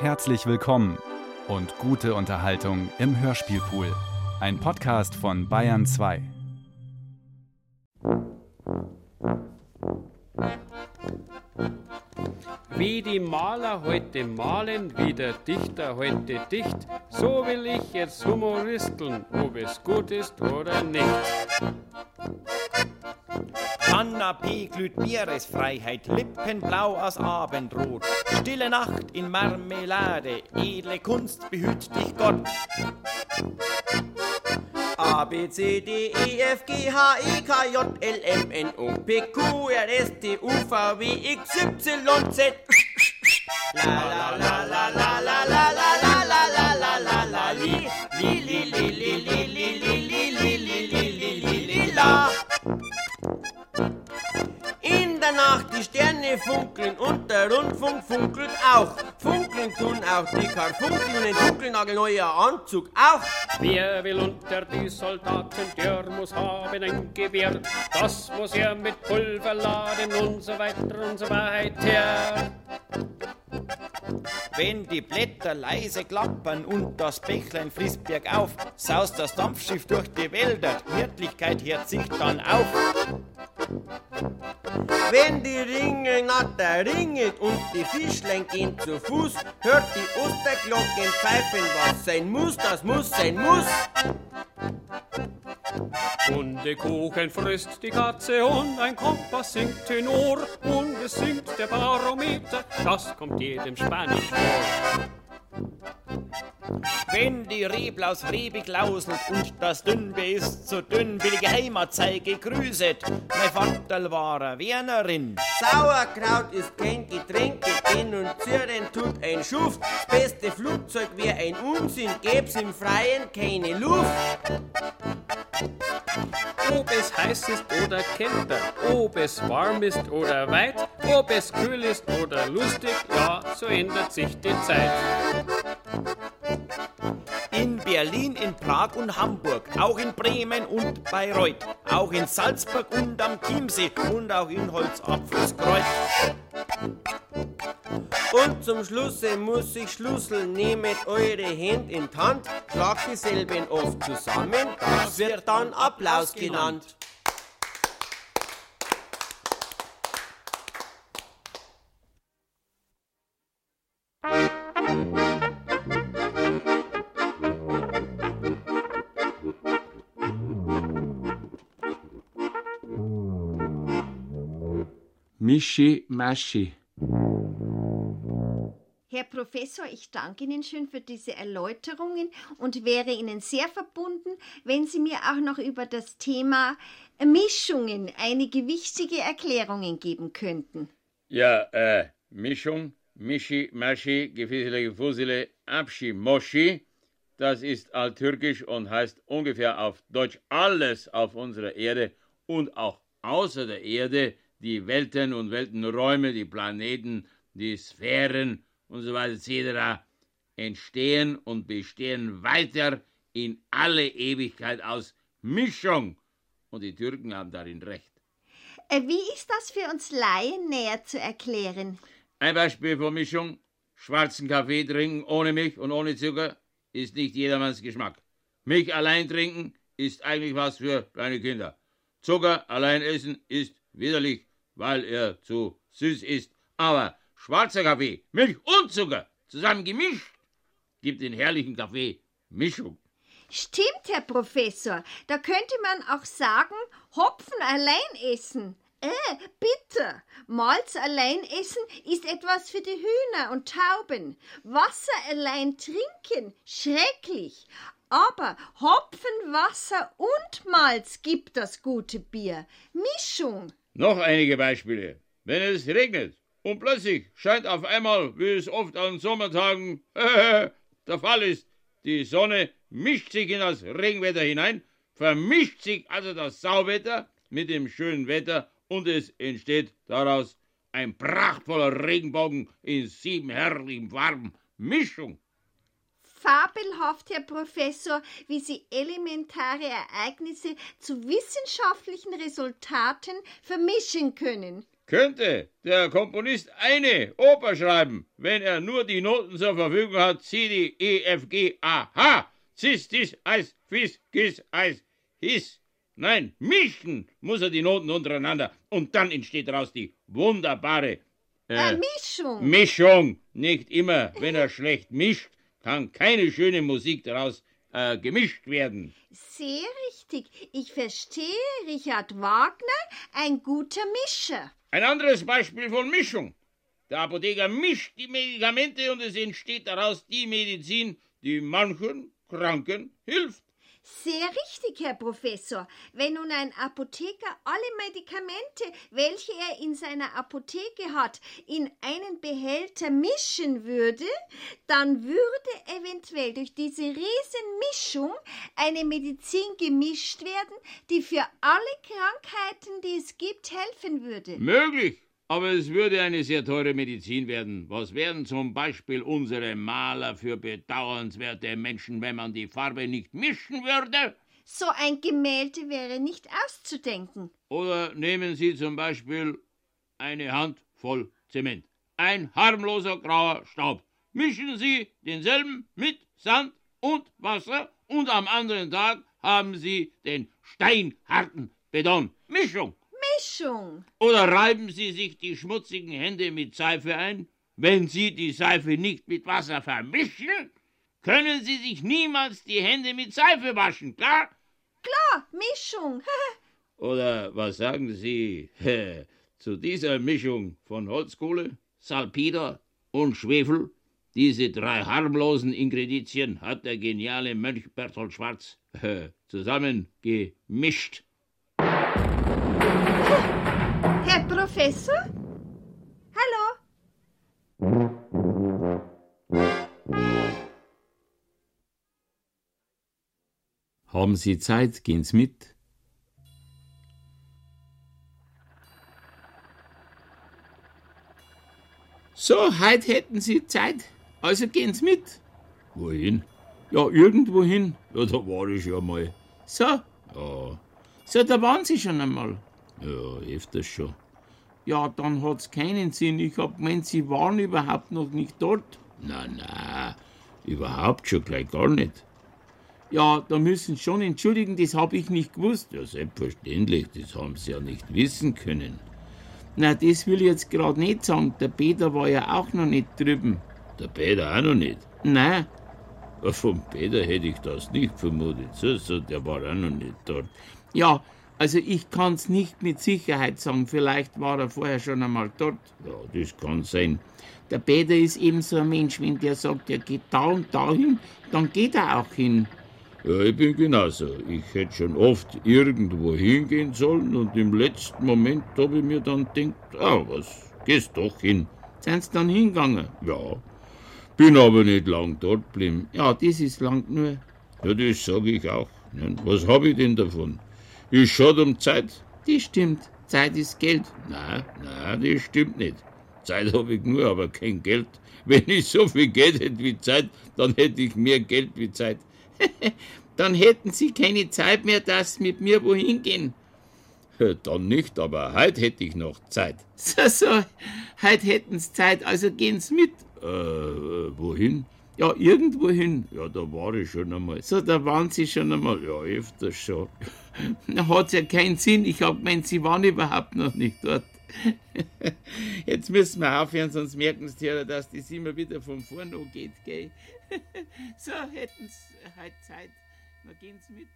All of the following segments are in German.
Herzlich willkommen und gute Unterhaltung im Hörspielpool. Ein Podcast von Bayern 2. Wie die Maler heute malen, wie der Dichter heute dicht, so will ich jetzt humoristeln, ob es gut ist oder nicht. Anna P. glüht Meeresfreiheit, Lippenblau aus Abendrot. Stille Nacht in Marmelade, edle Kunst behüt dich Gott. A, B, C, D, E, F, G, H, I, K, J, L, M, N, O, P, Q, R, S, T, U, V, W, X, Y, Z. La, la, la, la, la, la, la, la, li, li, li, li, li, li, li, li, li, li, li, li, li, la. Der die Sterne funkeln und der Rundfunk funkelt auch. Funkeln tun auch die Karfunkel und ein dunkelnagelneuer Anzug auch. Wer will unter die Soldaten, der muss haben ein Gewehr. Das muss er mit Pulver laden und so weiter und so weiter. Wenn die Blätter leise klappern und das Bächlein fließt bergauf, saust das Dampfschiff durch die Wälder, Wirtlichkeit hier singt dann auf. Wenn die Ringe natter ringelt und die Fischlein gehen zu Fuß, hört die Osterglocken pfeifen, was sein muss, das muss sein muss. Hundekuchen frisst die Katze und ein Kompass singt Tenor und es singt der Barometer, das kommt jedem Spanisch vor. Wenn die Reblaus rebig lauselt und das Dünnbe ist so dünn, will die Heimatzeige grüßet. Mein Vater war eine Wernerin. Sauerkraut ist kein Getränk, den und zürren tut ein Schuft. Das beste Flugzeug wär ein Unsinn, gäb's im Freien keine Luft. Ob es heiß ist oder kälter, ob es warm ist oder weit, ob es kühl ist oder lustig, ja, so ändert sich die Zeit. In Berlin, in Prag und Hamburg, auch in Bremen und Bayreuth, auch in Salzburg und am Chiemsee und auch in Holzapfelskreuz. Und zum Schlusse muss ich schlusseln, nehmet eure Hände in die Hand, schlagt dieselben oft zusammen, das wird dann Applaus genannt. Mischi Maschi. Herr Professor, ich danke Ihnen schön für diese Erläuterungen und wäre Ihnen sehr verbunden, wenn Sie mir auch noch über das Thema Mischungen einige wichtige Erklärungen geben könnten. Ja, äh, Mischung, Mischi, Maschi, Gefissele, Gefusele, Abschi, Moschi. Das ist alttürkisch und heißt ungefähr auf Deutsch alles auf unserer Erde und auch außer der Erde, die Welten und Weltenräume, die Planeten, die Sphären und so weiter etc. entstehen und bestehen weiter in alle Ewigkeit aus Mischung. Und die Türken haben darin recht. Äh, Wie ist das für uns Laien näher zu erklären? Ein Beispiel für Mischung. Schwarzen Kaffee trinken ohne Milch und ohne Zucker ist nicht jedermanns Geschmack. Milch allein trinken ist eigentlich was für kleine Kinder. Zucker allein essen ist widerlich, weil er zu süß ist. Aber schwarzer Kaffee, Milch und Zucker zusammen gemischt gibt den herrlichen Kaffee Mischung. Stimmt, Herr Professor. Da könnte man auch sagen, Hopfen allein essen. Äh, bitter. Malz allein essen ist etwas für die Hühner und Tauben. Wasser allein trinken, schrecklich. Aber Hopfen, Wasser und Malz gibt das gute Bier. Mischung. Noch einige Beispiele. Wenn es regnet und plötzlich scheint auf einmal, wie es oft an Sommertagen der Fall ist, die Sonne mischt sich in das Regenwetter hinein, vermischt sich also das Sauwetter mit dem schönen Wetter und es entsteht daraus ein prachtvoller Regenbogen in sieben herrlichen Farben. Mischung. Fabelhaft, Herr Professor, wie Sie elementare Ereignisse zu wissenschaftlichen Resultaten vermischen können. Könnte der Komponist eine Oper schreiben, wenn er nur die Noten zur Verfügung hat, C, D, E, F, G, A, H, Cis, Dis, Eis, Fis, Gis, Eis, His. Nein, mischen muss er die Noten untereinander und dann entsteht daraus die wunderbare Äh, äh, Mischung. Mischung. Nicht immer, wenn er schlecht mischt, kann keine schöne Musik daraus äh, gemischt werden. Sehr richtig. Ich verstehe Richard Wagner, ein guter Mischer. Ein anderes Beispiel von Mischung. Der Apotheker mischt die Medikamente und es entsteht daraus die Medizin, die manchen Kranken hilft. Sehr richtig, Herr Professor. Wenn nun ein Apotheker alle Medikamente, welche er in seiner Apotheke hat, in einen Behälter mischen würde, dann würde eventuell durch diese Riesenmischung eine Medizin gemischt werden, die für alle Krankheiten, die es gibt, helfen würde. Möglich, aber es würde eine sehr teure Medizin werden. Was wären zum Beispiel unsere Maler für bedauernswerte Menschen, wenn man die Farbe nicht mischen würde? So ein Gemälde wäre nicht auszudenken. Oder nehmen Sie zum Beispiel eine Hand voll Zement. Ein harmloser grauer Staub. Mischen Sie denselben mit Sand und Wasser und am anderen Tag haben Sie den steinharten Beton. Mischung. Mischung. Oder reiben Sie sich die schmutzigen Hände mit Seife ein? Wenn Sie die Seife nicht mit Wasser vermischen, können Sie sich niemals die Hände mit Seife waschen, klar? Klar, Mischung. Oder was sagen Sie zu dieser Mischung von Holzkohle, Salpeter und Schwefel? Diese drei harmlosen Ingredienzien hat der geniale Mönch Berthold Schwarz zusammen gemischt. Professor? Hallo? Haben Sie Zeit, gehen's mit. So, heute hätten Sie Zeit, also gehen's mit. Wohin? Ja, irgendwohin. Ja, da war ich ja mal. So. Ja. So, da waren Sie schon einmal. Ja, öfters schon. Ja, dann hat's keinen Sinn. Ich hab gemeint, Sie waren überhaupt noch nicht dort. Na, na, überhaupt schon gleich gar nicht. Ja, da müssen Sie schon entschuldigen, das habe ich nicht gewusst. Ja, selbstverständlich, das haben Sie ja nicht wissen können. Na, das will ich jetzt gerade nicht sagen. Der Peter war ja auch noch nicht drüben. Der Peter auch noch nicht? Nein. Ja, vom Peter hätte ich das nicht vermutet. So, so, der war auch noch nicht dort. Ja, also ich kann's nicht mit Sicherheit sagen. Vielleicht war er vorher schon einmal dort. Ja, das kann sein. Der Peter ist eben so ein Mensch, wenn der sagt, er geht da und da hin, dann geht er auch hin. Ja, ich bin genauso. Ich hätte schon oft irgendwo hingehen sollen und im letzten Moment habe ich mir dann gedacht, ah, was, gehst doch hin. Sind Sie dann hingegangen? Ja. Bin aber nicht lang dort geblieben. Ja, das ist lang nur. Ja, das sage ich auch. Was habe ich denn davon? Ich schaue um Zeit. Das stimmt. Zeit ist Geld. Nein, nein, das stimmt nicht. Zeit habe ich nur, aber kein Geld. Wenn ich so viel Geld hätte wie Zeit, dann hätte ich mehr Geld wie Zeit. dann hätten Sie keine Zeit mehr, dass Sie mit mir wohin gehen. Dann nicht, aber heute hätte ich noch Zeit. So, so, heute hätten Sie Zeit, also gehen Sie mit. Äh, wohin? Ja, irgendwo hin. Ja, da war ich schon einmal. So, da waren Sie schon einmal. Ja, öfters schon. Da hat's ja keinen Sinn. Ich hab gemeint, Sie waren überhaupt noch nicht dort. Jetzt müssen wir aufhören, sonst merken Sie ja, dass das immer wieder von vorn geht, gell? So, hätten Sie heute Zeit. Na, gehen Sie mit.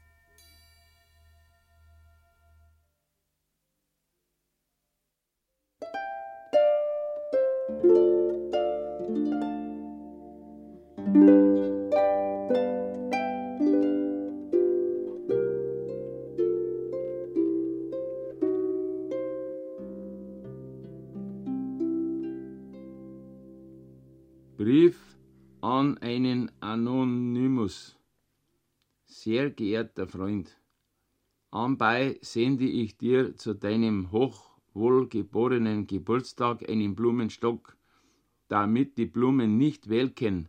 Brief an einen Anonymous. Sehr geehrter Freund, anbei sende ich dir zu deinem hochwohlgeborenen Geburtstag einen Blumenstock, damit die Blumen nicht welken,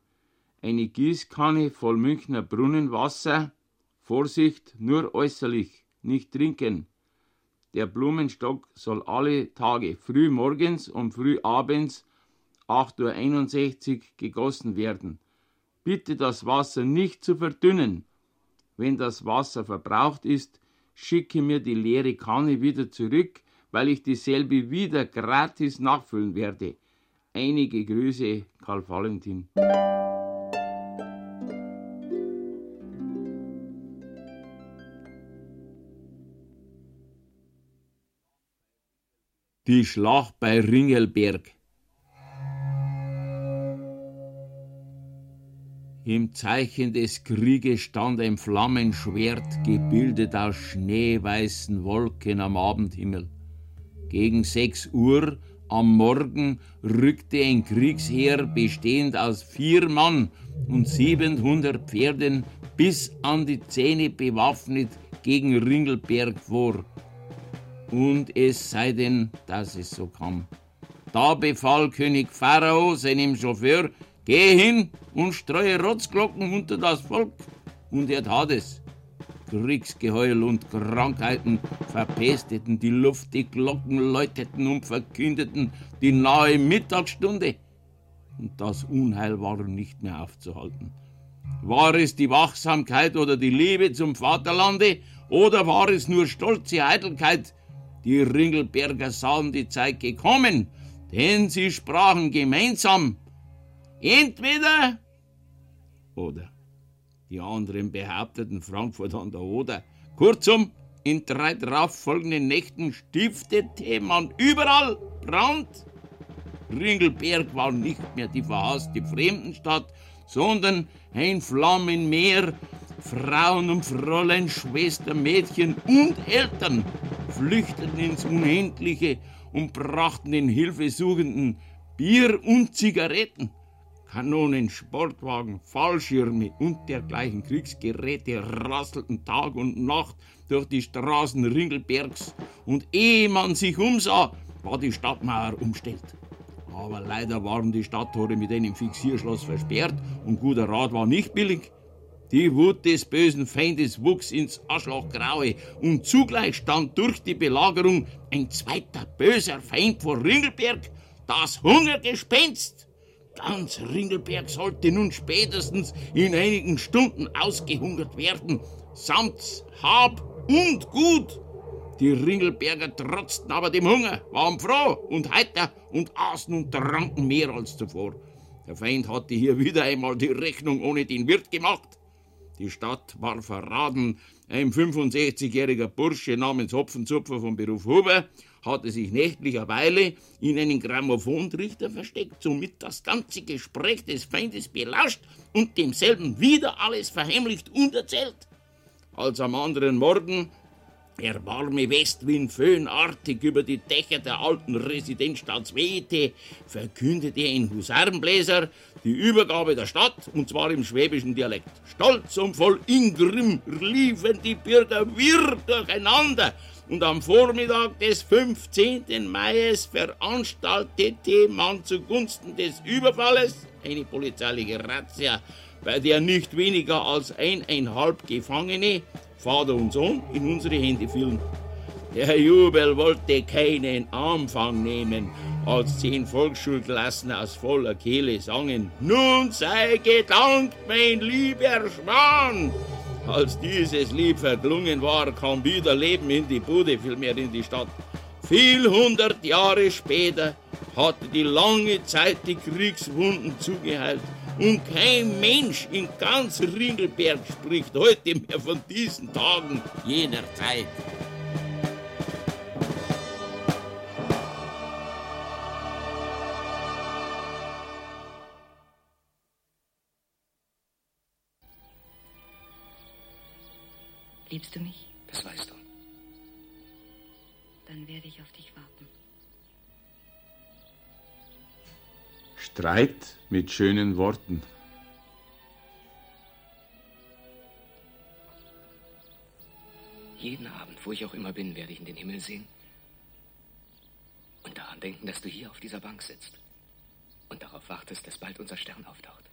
eine Gießkanne voll Münchner Brunnenwasser, Vorsicht, nur äußerlich, nicht trinken, der Blumenstock soll alle Tage früh morgens und früh abends 8.61 Uhr gegossen werden. Bitte das Wasser nicht zu verdünnen. Wenn das Wasser verbraucht ist, schicke mir die leere Kanne wieder zurück, weil ich dieselbe wieder gratis nachfüllen werde. Einige Grüße, Karl Valentin. Die Schlacht bei Ringelberg. Im Zeichen des Krieges stand ein Flammenschwert, gebildet aus schneeweißen Wolken am Abendhimmel. Gegen sechs Uhr am Morgen rückte ein Kriegsheer bestehend aus vier Mann und 700 Pferden bis an die Zähne bewaffnet gegen Ringelberg vor. Und es sei denn, dass es so kam. Da befahl König Pharao seinem Chauffeur, Geh hin und streue Rotzglocken unter das Volk. Und er tat es. Kriegsgeheul und Krankheiten verpesteten die Luft, die Glocken läuteten und verkündeten die nahe Mittagsstunde. Und das Unheil war nicht mehr aufzuhalten. War es die Wachsamkeit oder die Liebe zum Vaterlande oder war es nur stolze Eitelkeit? Die Ringelberger sahen die Zeit gekommen, denn sie sprachen gemeinsam, Entweder oder. Die anderen behaupteten Frankfurt an der Oder. Kurzum, in drei darauffolgenden Nächten stiftete man überall Brand. Ringelberg war nicht mehr die verhasste Fremdenstadt, sondern ein Flammenmeer. Frauen und Fräulein, Schwestern, Mädchen und Eltern flüchteten ins Unendliche und brachten den Hilfesuchenden Bier und Zigaretten. Kanonen, Sportwagen, Fallschirme und dergleichen Kriegsgeräte rasselten Tag und Nacht durch die Straßen Ringelbergs und ehe man sich umsah, war die Stadtmauer umstellt. Aber leider waren die Stadttore mit einem Fixierschloss versperrt und guter Rat war nicht billig. Die Wut des bösen Feindes wuchs ins Aschlachgraue und zugleich stand durch die Belagerung ein zweiter böser Feind vor Ringelberg, das Hungergespenst. Ganz Ringelberg sollte nun spätestens in einigen Stunden ausgehungert werden, samt Hab und Gut. Die Ringelberger trotzten aber dem Hunger, waren froh und heiter und aßen und tranken mehr als zuvor. Der Feind hatte hier wieder einmal die Rechnung ohne den Wirt gemacht. Die Stadt war verraten. Ein 65-jähriger Bursche namens Hopfenzupfer vom Beruf Huber hatte sich nächtlicherweile in einen Grammophontrichter versteckt, somit das ganze Gespräch des Feindes belauscht und demselben wieder alles verheimlicht und erzählt. Als am anderen Morgen der warme Westwind föhnartig über die Dächer der alten Residenzstadt wehte, verkündete ein Husarenbläser die Übergabe der Stadt, und zwar im schwäbischen Dialekt. Stolz und voll Ingrimm liefen die Bürger wirr durcheinander, und am Vormittag des 15. Mai veranstaltete man zugunsten des Überfalles eine polizeiliche Razzia, bei der nicht weniger als eineinhalb Gefangene, Vater und Sohn, in unsere Hände fielen. Der Jubel wollte keinen Anfang nehmen, als zehn Volksschulklassen aus voller Kehle sangen: Nun sei gedankt, mein lieber Schwan! Als dieses Lied verklungen war, kam wieder Leben in die Bude, vielmehr in die Stadt. Viel hundert Jahre später hatte die lange Zeit die Kriegswunden zugeheilt und kein Mensch in ganz Ringelberg spricht heute mehr von diesen Tagen jener Zeit. Liebst du mich? Das weißt du. Dann werde ich auf dich warten. Streit mit schönen Worten. Jeden Abend, wo ich auch immer bin, werde ich in den Himmel sehen und daran denken, dass du hier auf dieser Bank sitzt und darauf wartest, dass bald unser Stern auftaucht.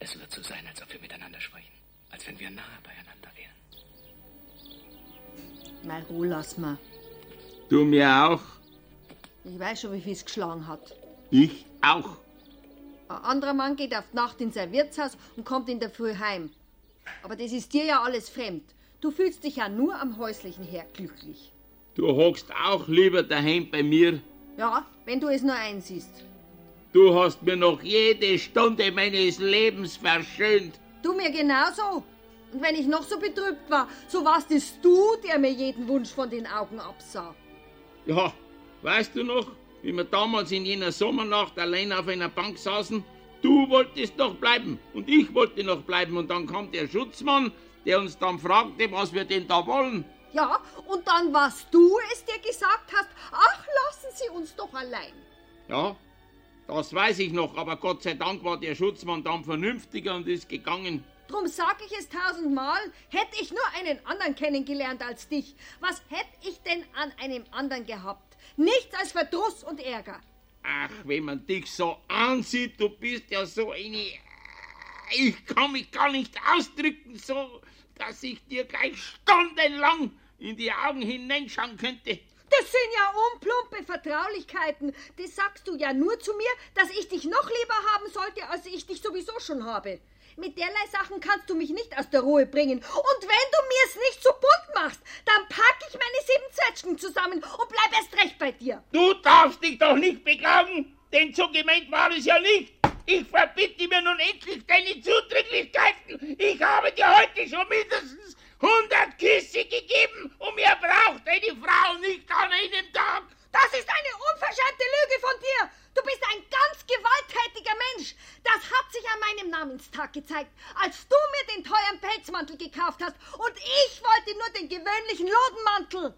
Es wird so sein, als ob wir miteinander sprechen, als wenn wir nahe beieinander Mal Ruhe lass mal. Du mir auch? Ich weiß schon, wie viel es geschlagen hat. Ich auch. Ein anderer Mann geht auf die Nacht in sein Wirtshaus und kommt in der Früh heim. Aber das ist dir ja alles fremd. Du fühlst dich ja nur am häuslichen her glücklich. Du hockst auch lieber daheim bei mir. Ja, wenn du es nur einsiehst. Du hast mir noch jede Stunde meines Lebens verschönt. Du mir genauso. Und wenn ich noch so betrübt war, so warst es du, der mir jeden Wunsch von den Augen absah. Ja, weißt du noch, wie wir damals in jener Sommernacht allein auf einer Bank saßen? Du wolltest noch bleiben und ich wollte noch bleiben und dann kam der Schutzmann, der uns dann fragte, was wir denn da wollen. Ja, und dann warst du es, der gesagt hast, ach, lassen Sie uns doch allein. Ja, das weiß ich noch, aber Gott sei Dank war der Schutzmann dann vernünftiger und ist gegangen. Drum sag ich es tausendmal, hätte ich nur einen anderen kennengelernt als dich. Was hätte ich denn an einem anderen gehabt? Nichts als Verdruss und Ärger. Ach, wenn man dich so ansieht, du bist ja so eine. Ich kann mich gar nicht ausdrücken, so, dass ich dir gleich stundenlang in die Augen hineinschauen könnte. Das sind ja unplumpe Vertraulichkeiten. Das sagst du ja nur zu mir, dass ich dich noch lieber haben sollte, als ich dich sowieso schon habe. Mit derlei Sachen kannst du mich nicht aus der Ruhe bringen. Und wenn du mir's nicht so bunt machst, dann pack ich meine sieben Zwetschgen zusammen und bleib erst recht bei dir. Du darfst dich doch nicht beklagen, denn so gemeint war es ja nicht. Ich verbitte mir nun endlich deine Zudringlichkeiten. Ich habe dir heute schon mindestens 100 Küsse gegeben und mir braucht eine Frau nicht an einem Tag. Das ist eine unverschämte Lüge von dir. Du bist ein ganz gewalttätiger Mensch. Das hat sich an meinem Namenstag gezeigt, als du mir den teuren Pelzmantel gekauft hast und ich wollte nur den gewöhnlichen Lodenmantel.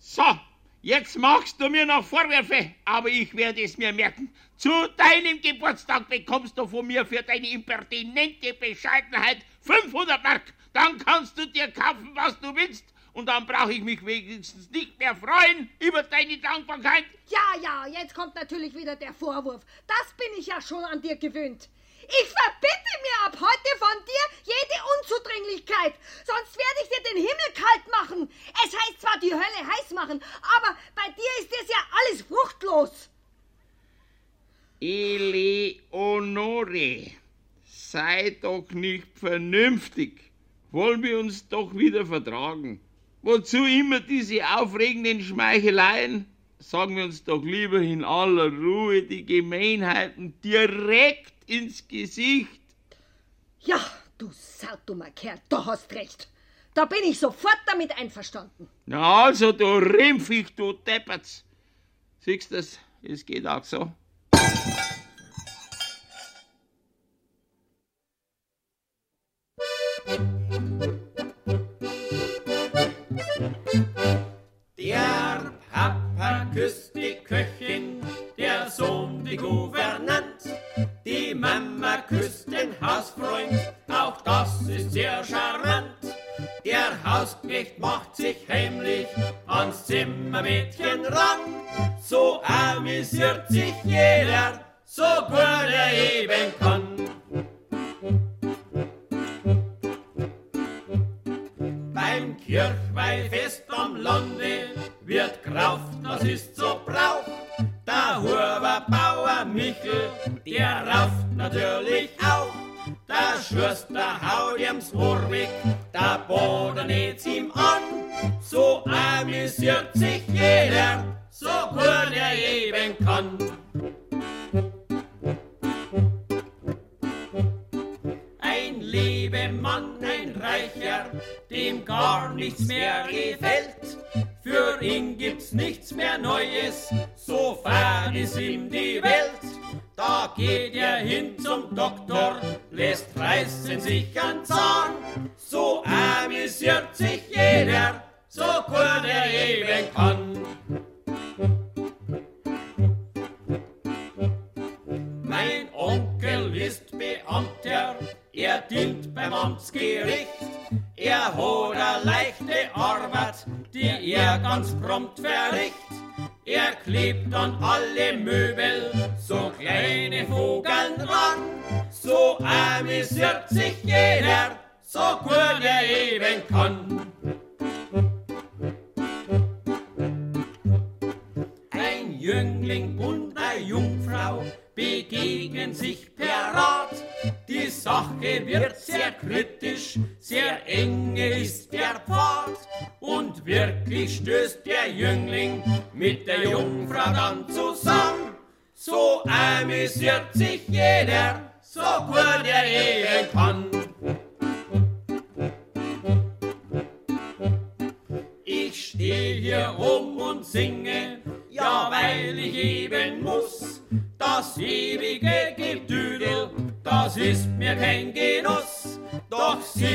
So, jetzt machst du mir noch Vorwürfe, aber ich werde es mir merken. Zu deinem Geburtstag bekommst du von mir für deine impertinente Bescheidenheit 500 Mark. Dann kannst du dir kaufen, was du willst. Und dann brauche ich mich wenigstens nicht mehr freuen über deine Dankbarkeit. Ja, ja, jetzt kommt natürlich wieder der Vorwurf. Das bin ich ja schon an dir gewöhnt. Ich verbitte mir ab heute von dir jede Unzudringlichkeit, sonst werde ich dir den Himmel kalt machen. Es heißt zwar die Hölle heiß machen, aber bei dir ist es ja alles fruchtlos. Eleonore, sei doch nicht vernünftig. Wollen wir uns doch wieder vertragen. Wozu immer diese aufregenden Schmeicheleien? Sagen wir uns doch lieber in aller Ruhe die Gemeinheiten direkt ins Gesicht. Ja, du saudummer Kerl, du hast recht. Da bin ich sofort damit einverstanden. Na also, du Rimpfig, du Deppertz. Siehst du das? Es geht auch so. Küsst die Köchin, der Sohn die Gouvernant, die Mama küsst den Hausfreund, auch das ist sehr charmant. Der Hausknecht macht sich heimlich ans Zimmermädchen ran, so amüsiert sich jeder, so gut er eben kann.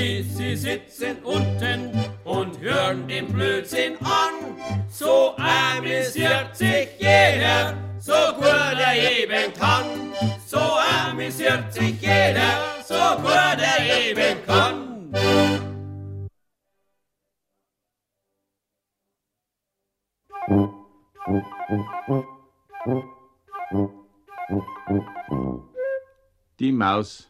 Sie sitzen unten und hören den Blödsinn an. So amüsiert sich jeder, so gut er eben kann. So amüsiert sich jeder, so gut er eben kann. Die Maus.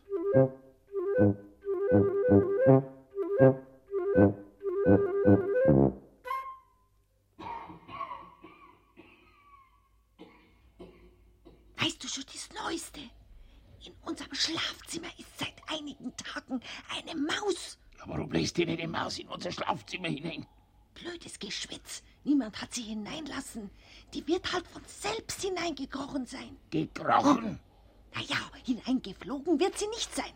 Neueste? In unserem Schlafzimmer ist seit einigen Tagen eine Maus. Ja, warum lässt ihr die Maus in unser Schlafzimmer hinein? Blödes Geschwätz. Niemand hat sie hineinlassen. Die wird halt von selbst hineingekrochen sein. Gekrochen? Naja, hineingeflogen wird sie nicht sein.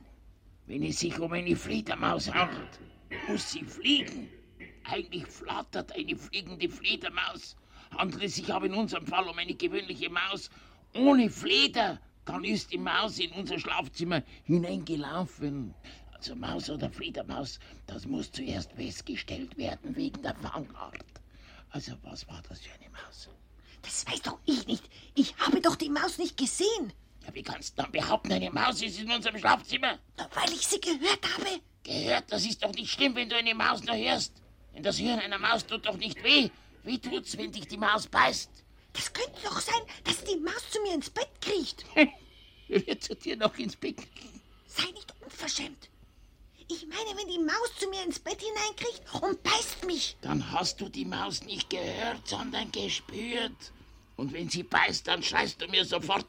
Wenn es sich um eine Fledermaus handelt, muss sie fliegen. Eigentlich flattert eine fliegende Fledermaus. Handelt es sich aber in unserem Fall um eine gewöhnliche Maus ohne Fleder, dann ist die Maus in unser Schlafzimmer hineingelaufen. Also Maus oder Fledermaus, das muss zuerst festgestellt werden wegen der Fangart. Also was war das für eine Maus? Das weiß doch ich nicht. Ich habe doch die Maus nicht gesehen. Ja, wie kannst du dann behaupten, eine Maus ist in unserem Schlafzimmer? Na, weil ich sie gehört habe. Gehört, das ist doch nicht schlimm, wenn du eine Maus nur hörst. Denn das Hören einer Maus tut doch nicht weh. Wie tut's, wenn dich die Maus beißt? Das könnte doch sein, dass die Maus zu mir ins Bett kriecht. Wer wird zu dir noch ins Bett kriegen? Sei nicht unverschämt. Ich meine, wenn die Maus zu mir ins Bett hineinkriecht und beißt mich. Dann hast du die Maus nicht gehört, sondern gespürt. Und wenn sie beißt, dann schreist du mir sofort.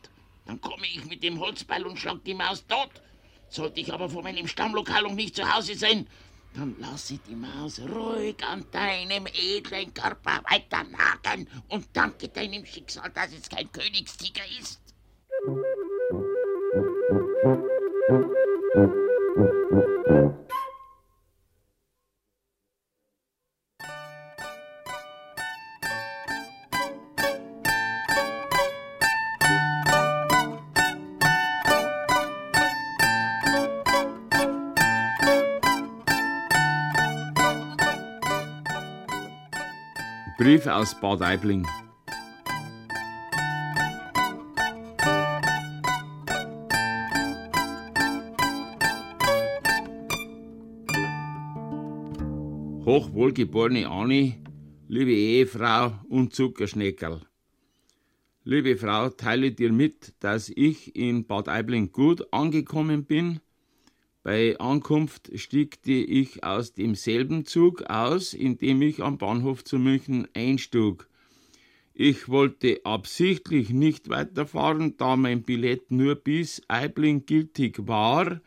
Dann komme ich mit dem Holzbeil und schlag die Maus tot. Sollte ich aber vor meinem Stammlokal noch nicht zu Hause sein, dann lasse die Maus ruhig an deinem edlen Körper weiter nagen und danke deinem Schicksal, dass es kein Königstiger ist. Brief aus Bad Aibling. Hochwohlgeborene Anni, liebe Ehefrau und Zuckerschneckerl. Liebe Frau, teile dir mit, dass ich in Bad Aibling gut angekommen bin. Bei Ankunft stiegte ich aus demselben Zug aus, in dem ich am Bahnhof zu München einstug. Ich wollte absichtlich nicht weiterfahren, da mein Billett nur bis Aibling gültig war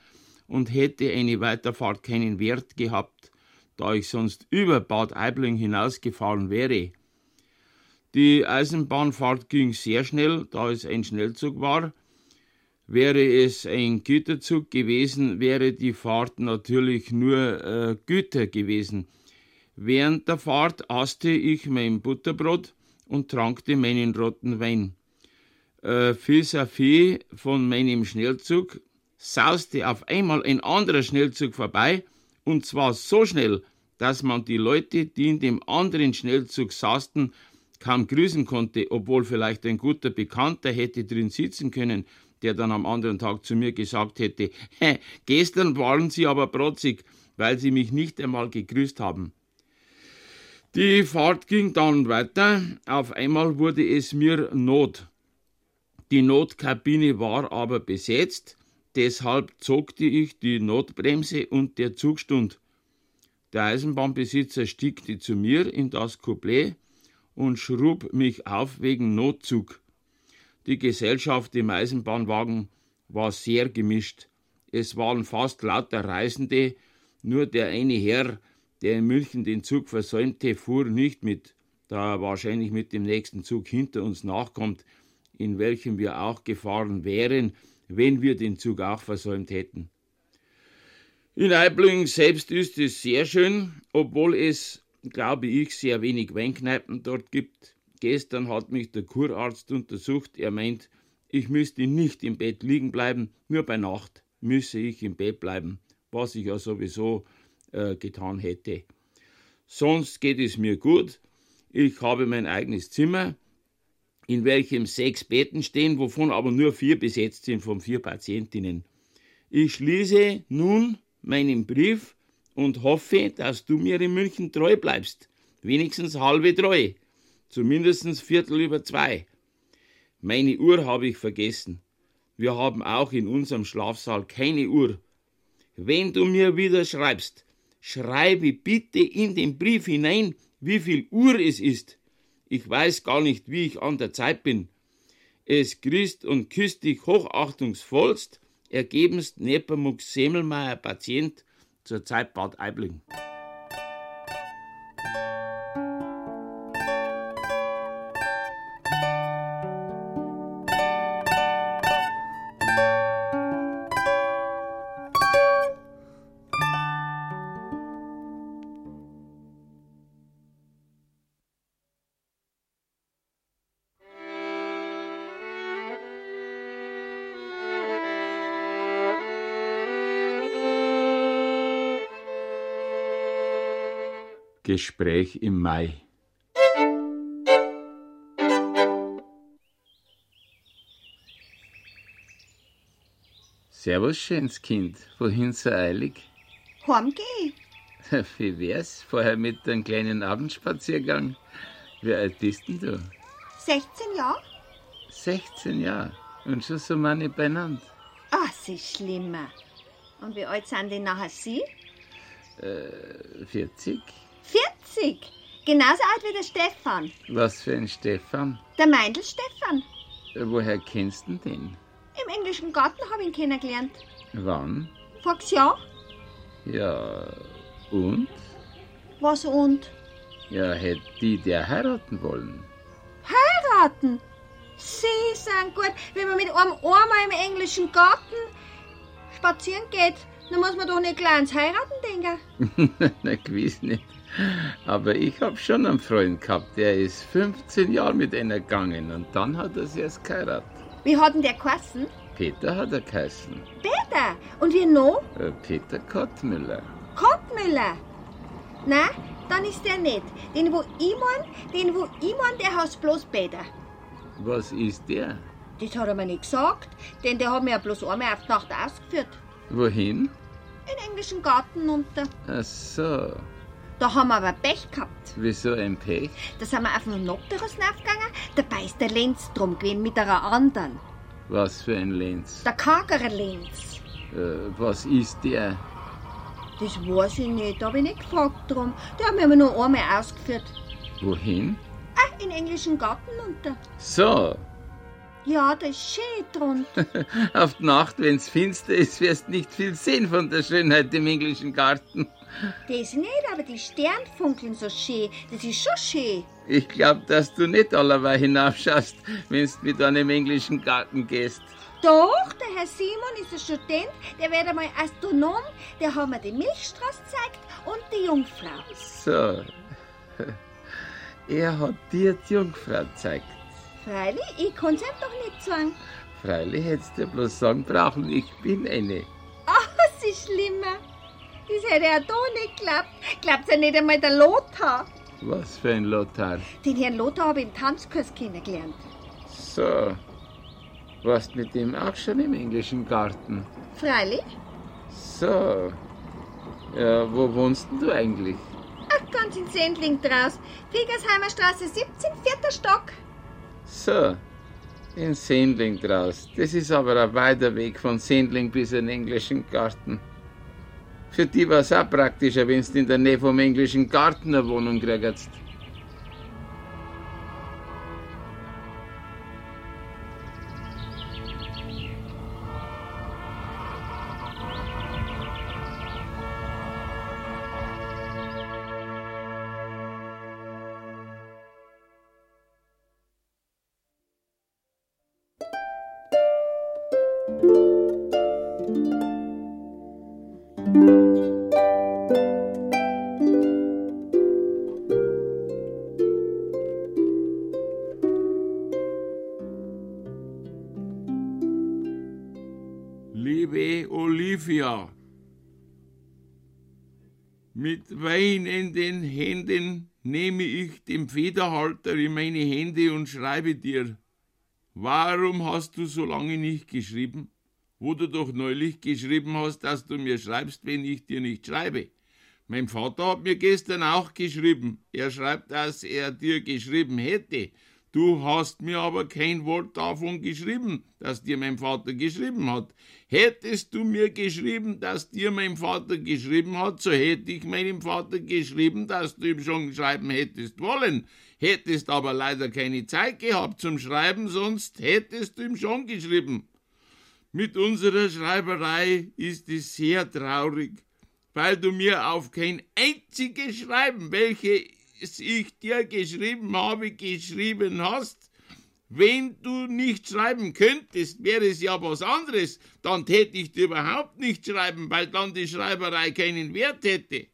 und hätte eine Weiterfahrt keinen Wert gehabt, da ich sonst über Bad Aibling hinausgefahren wäre. Die Eisenbahnfahrt ging sehr schnell, da es ein Schnellzug war. Wäre es ein Güterzug gewesen, wäre die Fahrt natürlich nur äh, Güter gewesen. Während der Fahrt aßte ich mein Butterbrot und trankte meinen roten Wein. Äh, vis-à-vis von meinem Schnellzug sauste auf einmal ein anderer Schnellzug vorbei, und zwar so schnell, dass man die Leute, die in dem anderen Schnellzug saßen, kaum grüßen konnte, obwohl vielleicht ein guter Bekannter hätte drin sitzen können, der dann am anderen Tag zu mir gesagt hätte, gestern waren Sie aber protzig, weil Sie mich nicht einmal gegrüßt haben. Die Fahrt ging dann weiter, auf einmal wurde es mir Not. Die Notkabine war aber besetzt, deshalb zogte ich die Notbremse und der Zug stund. Der Eisenbahnbesitzer stiegte zu mir in das Couplet und schrub mich auf wegen Notzug. Die Gesellschaft im Eisenbahnwagen war sehr gemischt. Es waren fast lauter Reisende, nur der eine Herr, der in München den Zug versäumte, fuhr nicht mit, da er wahrscheinlich mit dem nächsten Zug hinter uns nachkommt, in welchem wir auch gefahren wären, wenn wir den Zug auch versäumt hätten. In Eiblingen selbst ist es sehr schön, obwohl es, glaube ich, sehr wenig Weinkneipen dort gibt. Gestern hat mich der Kurarzt untersucht. Er meint, ich müsste nicht im Bett liegen bleiben, nur bei Nacht müsse ich im Bett bleiben, was ich ja sowieso äh, getan hätte. Sonst geht es mir gut. Ich habe mein eigenes Zimmer, in welchem sechs Betten stehen, wovon aber nur vier besetzt sind von vier Patientinnen. Ich schließe nun meinen Brief und hoffe, dass du mir in München treu bleibst. Wenigstens halbe treu. Zumindest Viertel über zwei. Meine Uhr habe ich vergessen. Wir haben auch in unserem Schlafsaal keine Uhr. Wenn du mir wieder schreibst, schreibe bitte in den Brief hinein, wie viel Uhr es ist. Ich weiß gar nicht, wie ich an der Zeit bin. Es grüßt und küsst dich hochachtungsvollst, ergebenst Nepomuk Semmelmeier, Patient, zur Zeit Bad Aibling. Gespräch im Mai. Servus, schönes Kind. Wohin so eilig? Heim geh. Wie wär's? Vorher mit einem kleinen Abendspaziergang. Wie alt bist denn du? 16 Jahre? 16 Jahre. Und schon so meine beieinander. Ah, sie ist schlimmer. Und wie alt sind denn nachher Sie? Äh, 40? 40. Genauso alt wie der Stefan. Was für ein Stefan? Der Meindl Stefan. Äh, Woher kennst du den? Im englischen Garten habe ich ihn kennengelernt. Wann? Voriges Jahr. Ja, und? Was und? Ja, hätte die der heiraten wollen. Heiraten. Sie sind gut. Wenn man mit einem einmal im englischen Garten spazieren geht, dann muss man doch nicht gleich ans Heiraten denken. Na, gewiss nicht. Aber ich hab schon einen Freund gehabt, der ist 15 Jahre mit einer gegangen und dann hat er sie erst geheiratet. Wie hat denn der geheißen? Peter hat er geheißen. Peter. Und wie noch? Äh, Peter Kottmüller. Kottmüller. Na, dann ist der nicht. Den, wo ich mein, den, wo ich mein, der heißt bloß Peter. Was ist der? Das hat er mir nicht gesagt, denn der hat mir ja bloß einmal auf die Nacht ausgeführt. Wohin? In englischen Garten unter. Ach so. Da haben wir aber Pech gehabt. Wieso ein Pech? Da sind wir auf einen Nocturus aufgegangen, dabei ist der Lenz drum gewesen mit einer anderen. Was für ein Lenz? Der kargere Lenz. Äh, was ist der? Das weiß ich nicht, da habe ich nicht gefragt drum. Der hat mir aber nur einmal ausgeführt. Wohin? Ah, in englischen Garten unter. So. Ja, das ist schön drunter. Auf die Nacht, wenn's finster ist, wirst nicht viel sehen von der Schönheit im englischen Garten. das nicht, aber die Sterne funkeln so schön. Das ist schon schön. Ich glaub, dass du nicht allerweil hinaufschaust, wenn's mit einem englischen Garten gehst. Doch, der Herr Simon ist ein Student, der wird einmal Astronom, der hat mir die Milchstraße gezeigt und die Jungfrau. So. Er hat dir die Jungfrau gezeigt. Freilich, ich kann's ihm doch nicht sagen. Freilich hättest du bloß sagen brauchen, ich bin eine. Ach, es ist schlimmer. Das hätte er doch nicht geglaubt. Glaubt's ja nicht einmal der Lothar. Was für ein Lothar. Den Herrn Lothar habe ich im Tanzkurs kennengelernt. So. Warst mit ihm auch schon im englischen Garten? Freilich? So. Ja, wo wohnst denn du eigentlich? Ach, ganz in Sendling draus. Kriegersheimer Straße 17, vierter Stock. So. In Sendling draus. Das ist aber ein weiter Weg von Sendling bis in den englischen Garten. Für die war es auch praktischer, wenn du in der Nähe vom englischen Garten eine Wohnung kriegst. Wein in den Händen nehme ich den Federhalter in meine Hände und schreibe dir. Warum hast du so lange nicht geschrieben? Wo du doch neulich geschrieben hast, dass du mir schreibst, wenn ich dir nicht schreibe. Mein Vater hat mir gestern auch geschrieben. Er schreibt, dass er dir geschrieben hätte. Du hast mir aber kein Wort davon geschrieben, dass dir mein Vater geschrieben hat. Hättest du mir geschrieben, dass dir mein Vater geschrieben hat, so hätte ich meinem Vater geschrieben, dass du ihm schon schreiben hättest wollen. Hättest aber leider keine Zeit gehabt zum Schreiben, sonst hättest du ihm schon geschrieben. Mit unserer Schreiberei ist es sehr traurig, weil du mir auf kein einziges Schreiben, ich dir geschrieben habe, geschrieben hast. Wenn du nicht schreiben könntest, wäre es ja was anderes, dann täte ich dir überhaupt nicht schreiben, weil dann die Schreiberei keinen Wert hätte.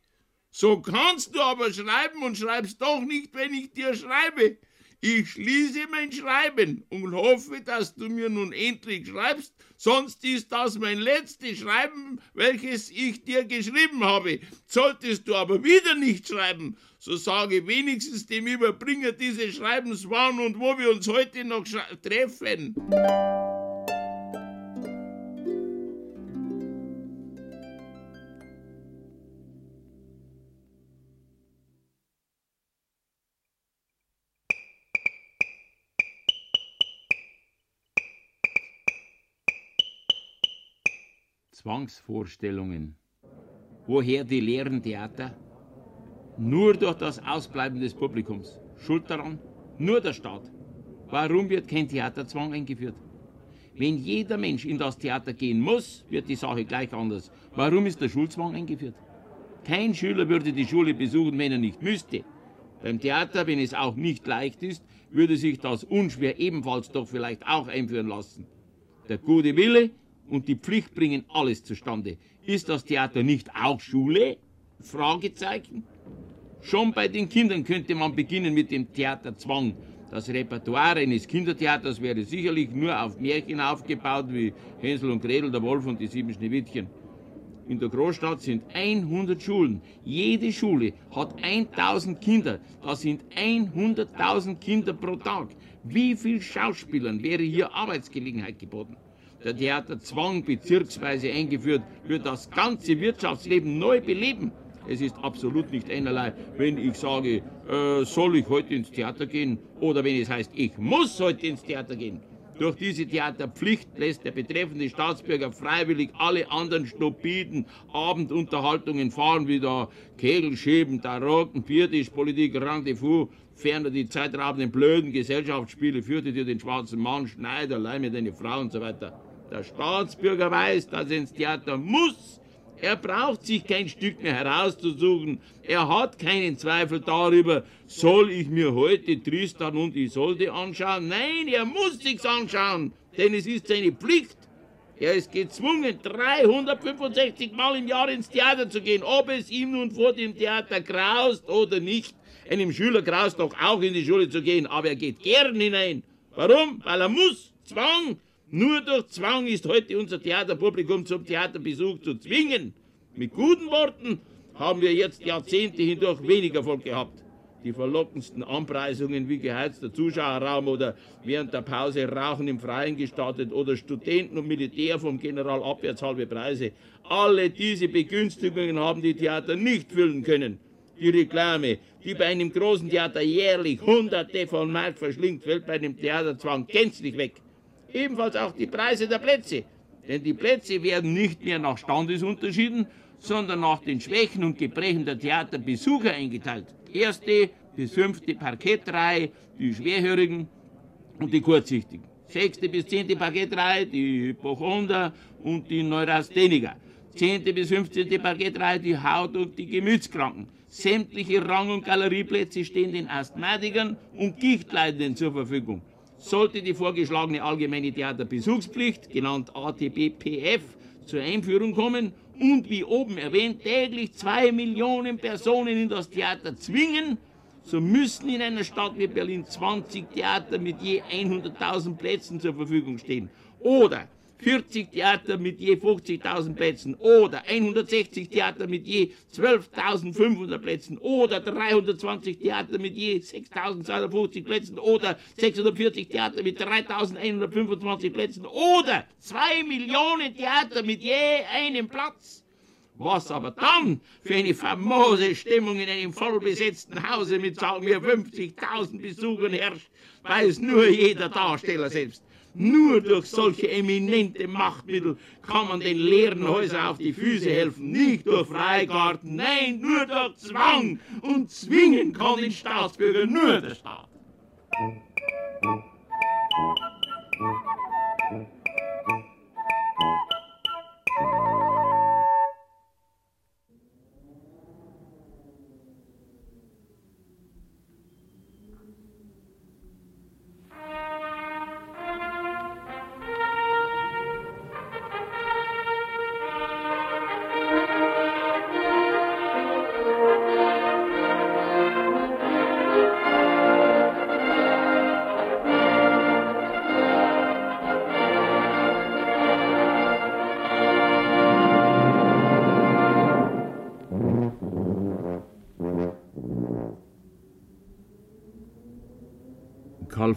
So kannst du aber schreiben und schreibst doch nicht, wenn ich dir schreibe. Ich schließe mein Schreiben und hoffe, dass du mir nun endlich schreibst, sonst ist das mein letztes Schreiben, welches ich dir geschrieben habe. Solltest du aber wieder nicht schreiben, so sage wenigstens dem Überbringer dieses Schreibens wann und wo wir uns heute noch treffen. Zwangsvorstellungen. Woher die leeren Theater? Nur durch das Ausbleiben des Publikums. Schuld daran? Nur der Staat. Warum wird kein Theaterzwang eingeführt? Wenn jeder Mensch in das Theater gehen muss, wird die Sache gleich anders. Warum ist der Schulzwang eingeführt? Kein Schüler würde die Schule besuchen, wenn er nicht müsste. Beim Theater, wenn es auch nicht leicht ist, würde sich das unschwer ebenfalls doch vielleicht auch einführen lassen. Der gute Wille und die Pflicht bringen alles zustande. Ist das Theater nicht auch Schule? Fragezeichen. Schon bei den Kindern könnte man beginnen mit dem Theaterzwang. Das Repertoire eines Kindertheaters wäre sicherlich nur auf Märchen aufgebaut wie Hänsel und Gretel, der Wolf und die sieben Schneewittchen. In der Großstadt sind 100 Schulen. Jede Schule hat 1000 Kinder. Das sind 100.000 Kinder pro Tag. Wie viel Schauspielern wäre hier Arbeitsgelegenheit geboten? Der Theaterzwang bezirksweise eingeführt, wird das ganze Wirtschaftsleben neu beleben. Es ist absolut nicht einerlei, wenn ich sage, äh, soll ich heute ins Theater gehen oder wenn es heißt, ich muss heute ins Theater gehen. Durch diese Theaterpflicht lässt der betreffende Staatsbürger freiwillig alle anderen stupiden Abendunterhaltungen fahren, wie der Kegelscheben, Tarocken, Viertisch, Politik, Rendezvous, ferner die zeitraubenden blöden Gesellschaftsspiele, führte dir den schwarzen Mann, Schneider, leih mir deine Frau und so weiter. Der Staatsbürger weiß, dass er ins Theater muss, er braucht sich kein Stück mehr herauszusuchen. Er hat keinen Zweifel darüber, soll ich mir heute Tristan und Isolde anschauen? Nein, er muss sich's anschauen, denn es ist seine Pflicht. Er ist gezwungen, 365 Mal im Jahr ins Theater zu gehen, ob es ihm nun vor dem Theater graust oder nicht. Einem Schüler graust doch auch in die Schule zu gehen, aber er geht gern hinein. Warum? Weil er muss. Zwang. Nur durch Zwang ist heute unser Theaterpublikum zum Theaterbesuch zu zwingen. Mit guten Worten haben wir jetzt Jahrzehnte hindurch weniger Erfolg gehabt. Die verlockendsten Anpreisungen wie geheizter Zuschauerraum oder während der Pause Rauchen im Freien gestartet oder Studenten und Militär vom General abwärts halbe Preise. Alle diese Begünstigungen haben die Theater nicht füllen können. Die Reklame, die bei einem großen Theater jährlich Hunderte von Mark verschlingt, fällt bei dem Theaterzwang gänzlich weg ebenfalls auch die Preise der Plätze. Denn die Plätze werden nicht mehr nach Standesunterschieden, sondern nach den Schwächen und Gebrechen der Theaterbesucher eingeteilt. Erste bis fünfte Parkettreihe, die Schwerhörigen und die Kurzsichtigen. Sechste bis zehnte Parkettreihe, die Hypochonder und die Neurastheniker. Zehnte bis fünfzehnte Parkettreihe, die Haut- und die Gemütskranken. Sämtliche Rang- und Galerieplätze stehen den Asthmatikern und Gichtleidenden zur Verfügung. Sollte die vorgeschlagene allgemeine Theaterbesuchspflicht, genannt ATBPF, zur Einführung kommen und wie oben erwähnt täglich zwei Millionen Personen in das Theater zwingen, so müssen in einer Stadt wie Berlin 20 Theater mit je 100.000 Plätzen zur Verfügung stehen. Oder 40 Theater mit je 50.000 Plätzen oder 160 Theater mit je 12.500 Plätzen oder 320 Theater mit je 6.250 Plätzen oder 640 Theater mit 3.125 Plätzen oder 2 Millionen Theater mit je einem Platz. Was aber dann für eine famose Stimmung in einem vollbesetzten Hause mit, sagen wir, 50.000 Besuchern herrscht, weiß nur jeder Darsteller selbst. Nur durch solche eminente Machtmittel kann man den leeren Häusern auf die Füße helfen. Nicht durch Freigarten, nein, nur durch Zwang. Und zwingen kann den Staatsbürger nur der Staat.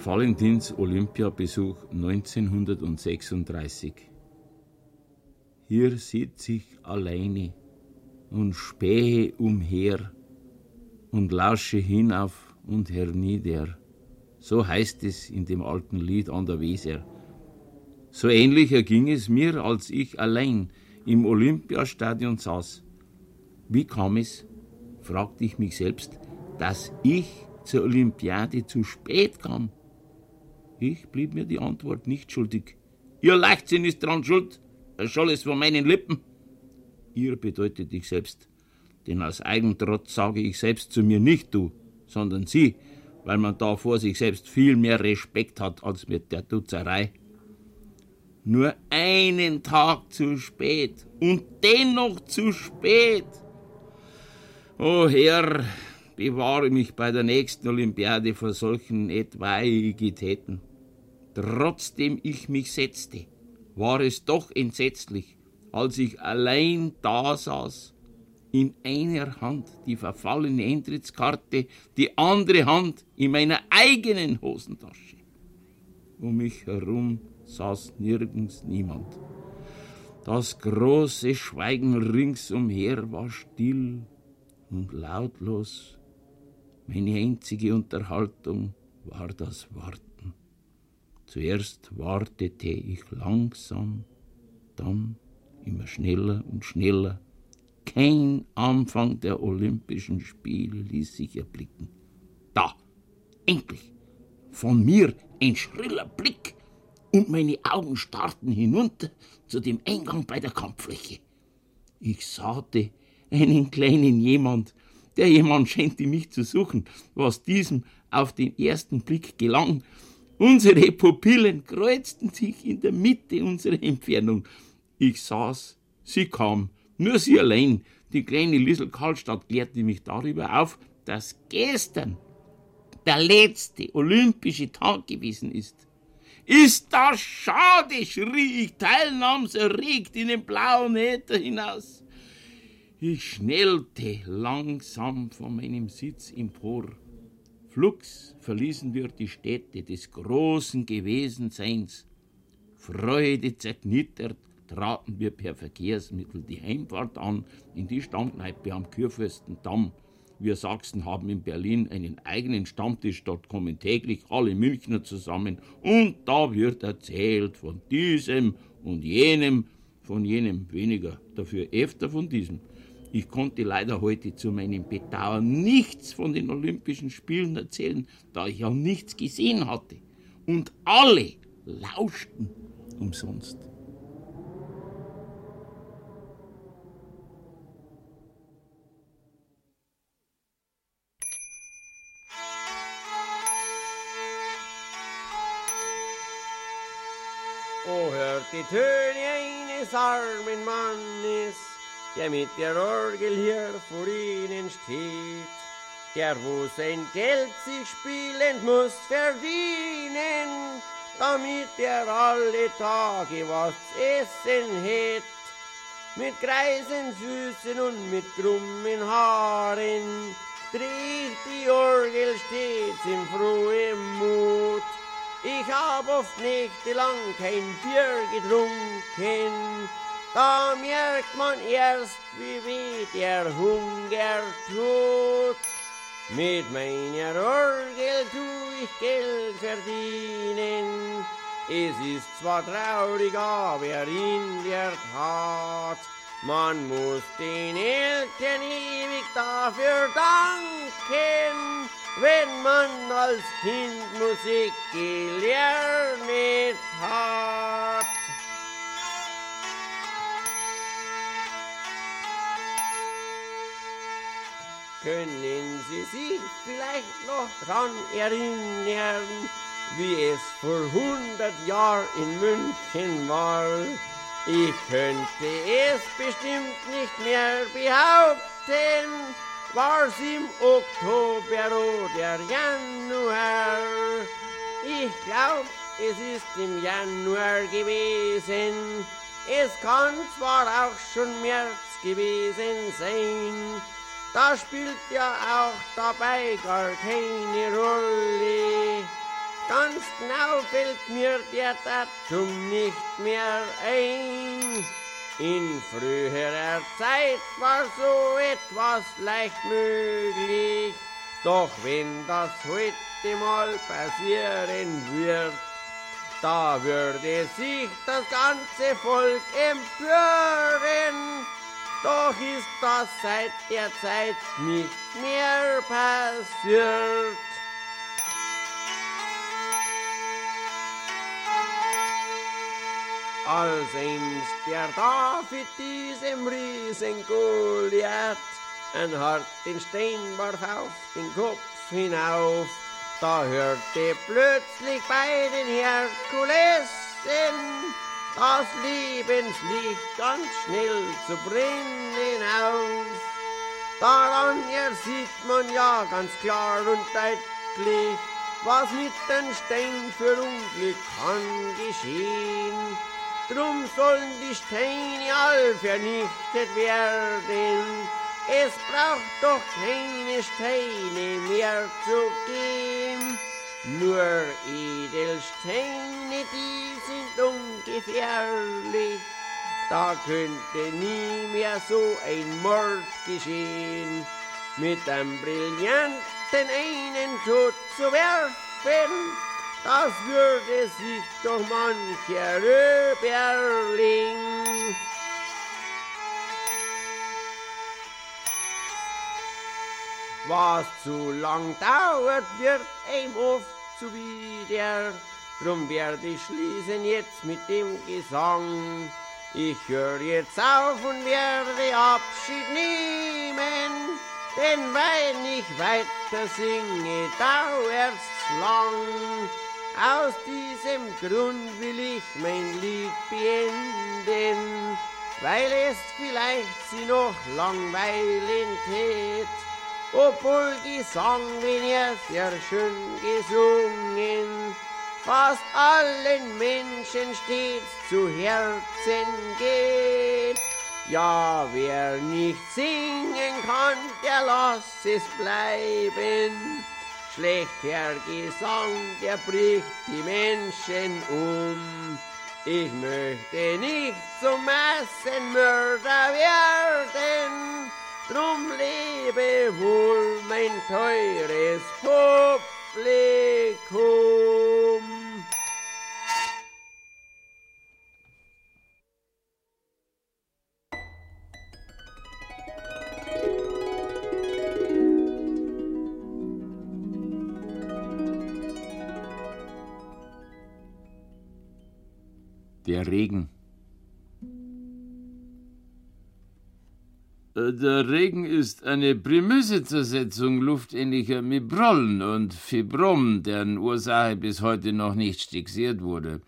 Valentins Olympiabesuch 1936. Hier sitz ich alleine und spähe umher und lausche hinauf und hernieder. So heißt es in dem alten Lied an der Weser. So ähnlich erging es mir, als ich allein im Olympiastadion saß. Wie kam es, fragte ich mich selbst, dass ich zur Olympiade zu spät kam. Ich blieb mir die Antwort nicht schuldig. Ihr Leichtsinn ist dran schuld, er scholl es von meinen Lippen. Ihr bedeutet ich selbst, denn aus Eigentrotz sage ich selbst zu mir nicht du, sondern sie, weil man da vor sich selbst viel mehr Respekt hat als mit der Dutzerei. Nur einen Tag zu spät und dennoch zu spät. O Herr, bewahre mich bei der nächsten Olympiade vor solchen Etwaigitäten. Trotzdem ich mich setzte, war es doch entsetzlich, als ich allein da saß, in einer Hand die verfallene Eintrittskarte, die andere Hand in meiner eigenen Hosentasche. Um mich herum saß nirgends niemand. Das große Schweigen ringsumher war still und lautlos meine einzige Unterhaltung war das Warten. Zuerst wartete ich langsam, dann immer schneller und schneller. Kein Anfang der Olympischen Spiele ließ sich erblicken. Da, endlich, von mir ein schriller Blick und meine Augen starrten hinunter zu dem Eingang bei der Kampffläche. Ich sahte einen kleinen jemand der jemand scheinte mich zu suchen, was diesem auf den ersten Blick gelang. Unsere Pupillen kreuzten sich in der Mitte unserer Entfernung. Ich saß, sie kam, nur sie allein. Die kleine Liesel Karlstadt klärte mich darüber auf, dass gestern der letzte olympische Tag gewesen ist. Ist das schade, schrie ich teilnahmserregt in den blauen Äther hinaus. Ich schnellte langsam von meinem Sitz empor. Flugs verließen wir die Stätte des großen Gewesenseins. Freude zerknittert traten wir per Verkehrsmittel die Heimfahrt an in die Stammkneipe am Kurfürstendamm. Wir Sachsen haben in Berlin einen eigenen Stammtisch, dort kommen täglich alle Münchner zusammen und da wird erzählt von diesem und jenem, von jenem weniger, dafür öfter von diesem. Ich konnte leider heute zu meinem Bedauern nichts von den Olympischen Spielen erzählen, da ich ja nichts gesehen hatte. Und alle lauschten umsonst. die Töne eines armen Mannes, der mit der Orgel hier vor ihnen steht. Der, wo sein Geld sich spielend muss verdienen, damit er alle Tage was essen hätt. Mit greisen Füßen und mit krummen Haaren dreht die Orgel stets im frohen Mut. Ich hab oft nächtelang kein Bier getrunken, da merkt man erst, wie weh der Hunger tut. Mit meiner Orgel tu ich Geld verdienen, es ist zwar traurig, aber in der Tat, man muss den Eltern ewig dafür danken, wenn man als Kind Musik gelernt hat. Können Sie sich vielleicht noch dran erinnern, wie es vor hundert Jahren in München war? Ich könnte es bestimmt nicht mehr behaupten, war's im Oktober oder Januar. Ich glaub, es ist im Januar gewesen. Es kann zwar auch schon März gewesen sein, da spielt ja auch dabei gar keine Rolle. Ganz genau fällt mir der Datum nicht mehr ein. In früherer Zeit war so etwas leicht möglich, doch wenn das heute mal passieren wird, da würde sich das ganze Volk empören. Doch ist das seit der Zeit nicht mehr passiert. Als einst der David diesem Riesen Goliath ein harten Stein warf auf den Kopf hinauf, da hörte plötzlich bei den Herkulesen das Lebenslicht ganz schnell zu brennen auf. Daran ersieht man ja ganz klar und deutlich, was mit den Steinen für Unglück kann geschehen. Drum sollen die Steine all vernichtet werden. Es braucht doch keine Steine mehr zu geben. Nur Edelsteine, die sind ungefährlich. Da könnte nie mehr so ein Mord geschehen. Mit einem Brillanten einen Tod zu werfen, das würde sich doch mancher Röberling. Was zu lang dauert, wird ihm oft zuwider. Drum werde ich schließen jetzt mit dem Gesang. Ich höre jetzt auf und werde Abschied nehmen, denn wenn ich weiter singe, dauert's lang. Aus diesem Grund will ich mein Lied beenden, weil es vielleicht sie noch langweilen tät. Obwohl die Song, wenn er sehr schön gesungen, fast allen Menschen stets zu Herzen geht. Ja, wer nicht singen kann, der lass es bleiben. Schlechter Gesang, der bricht die Menschen um. Ich möchte nicht zum Massenmörder werden, drum lebe wohl mein teures Publikum. Der Regen. Der Regen ist eine Primüsezersetzung luftähnlicher Mibrollen und Fibrom, deren Ursache bis heute noch nicht stixiert wurde.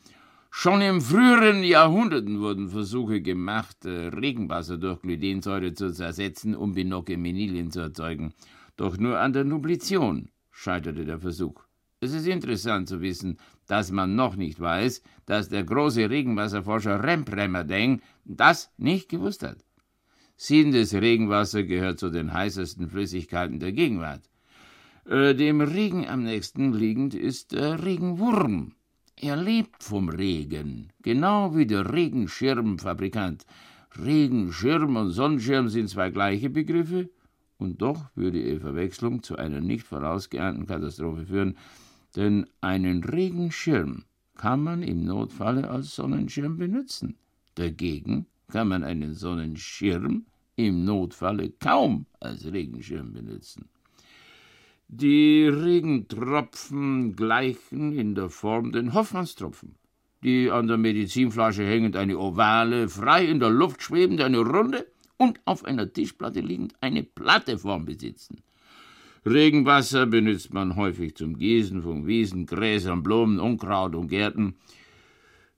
Schon in früheren Jahrhunderten wurden Versuche gemacht, äh, Regenwasser durch Glydensäure zu zersetzen, um Binokemenilien zu erzeugen. Doch nur an der Nublition scheiterte der Versuch. Es ist interessant zu wissen, dass man noch nicht weiß, dass der große Regenwasserforscher Rembremerdeng das nicht gewusst hat. Siedendes Regenwasser gehört zu den heißesten Flüssigkeiten der Gegenwart. Äh, dem Regen am nächsten liegend ist der Regenwurm. Er lebt vom Regen, genau wie der Regenschirmfabrikant. Regenschirm und Sonnenschirm sind zwei gleiche Begriffe, und doch würde ihre Verwechslung zu einer nicht vorausgeahnten Katastrophe führen, denn einen Regenschirm kann man im Notfalle als Sonnenschirm benutzen. Dagegen kann man einen Sonnenschirm im Notfalle kaum als Regenschirm benutzen. Die Regentropfen gleichen in der Form den Hoffmannstropfen, die an der Medizinflasche hängend eine ovale, frei in der Luft schwebende, eine runde und auf einer Tischplatte liegend eine platte Form besitzen. Regenwasser benutzt man häufig zum Gießen von Wiesen, Gräsern, Blumen, Unkraut und Gärten.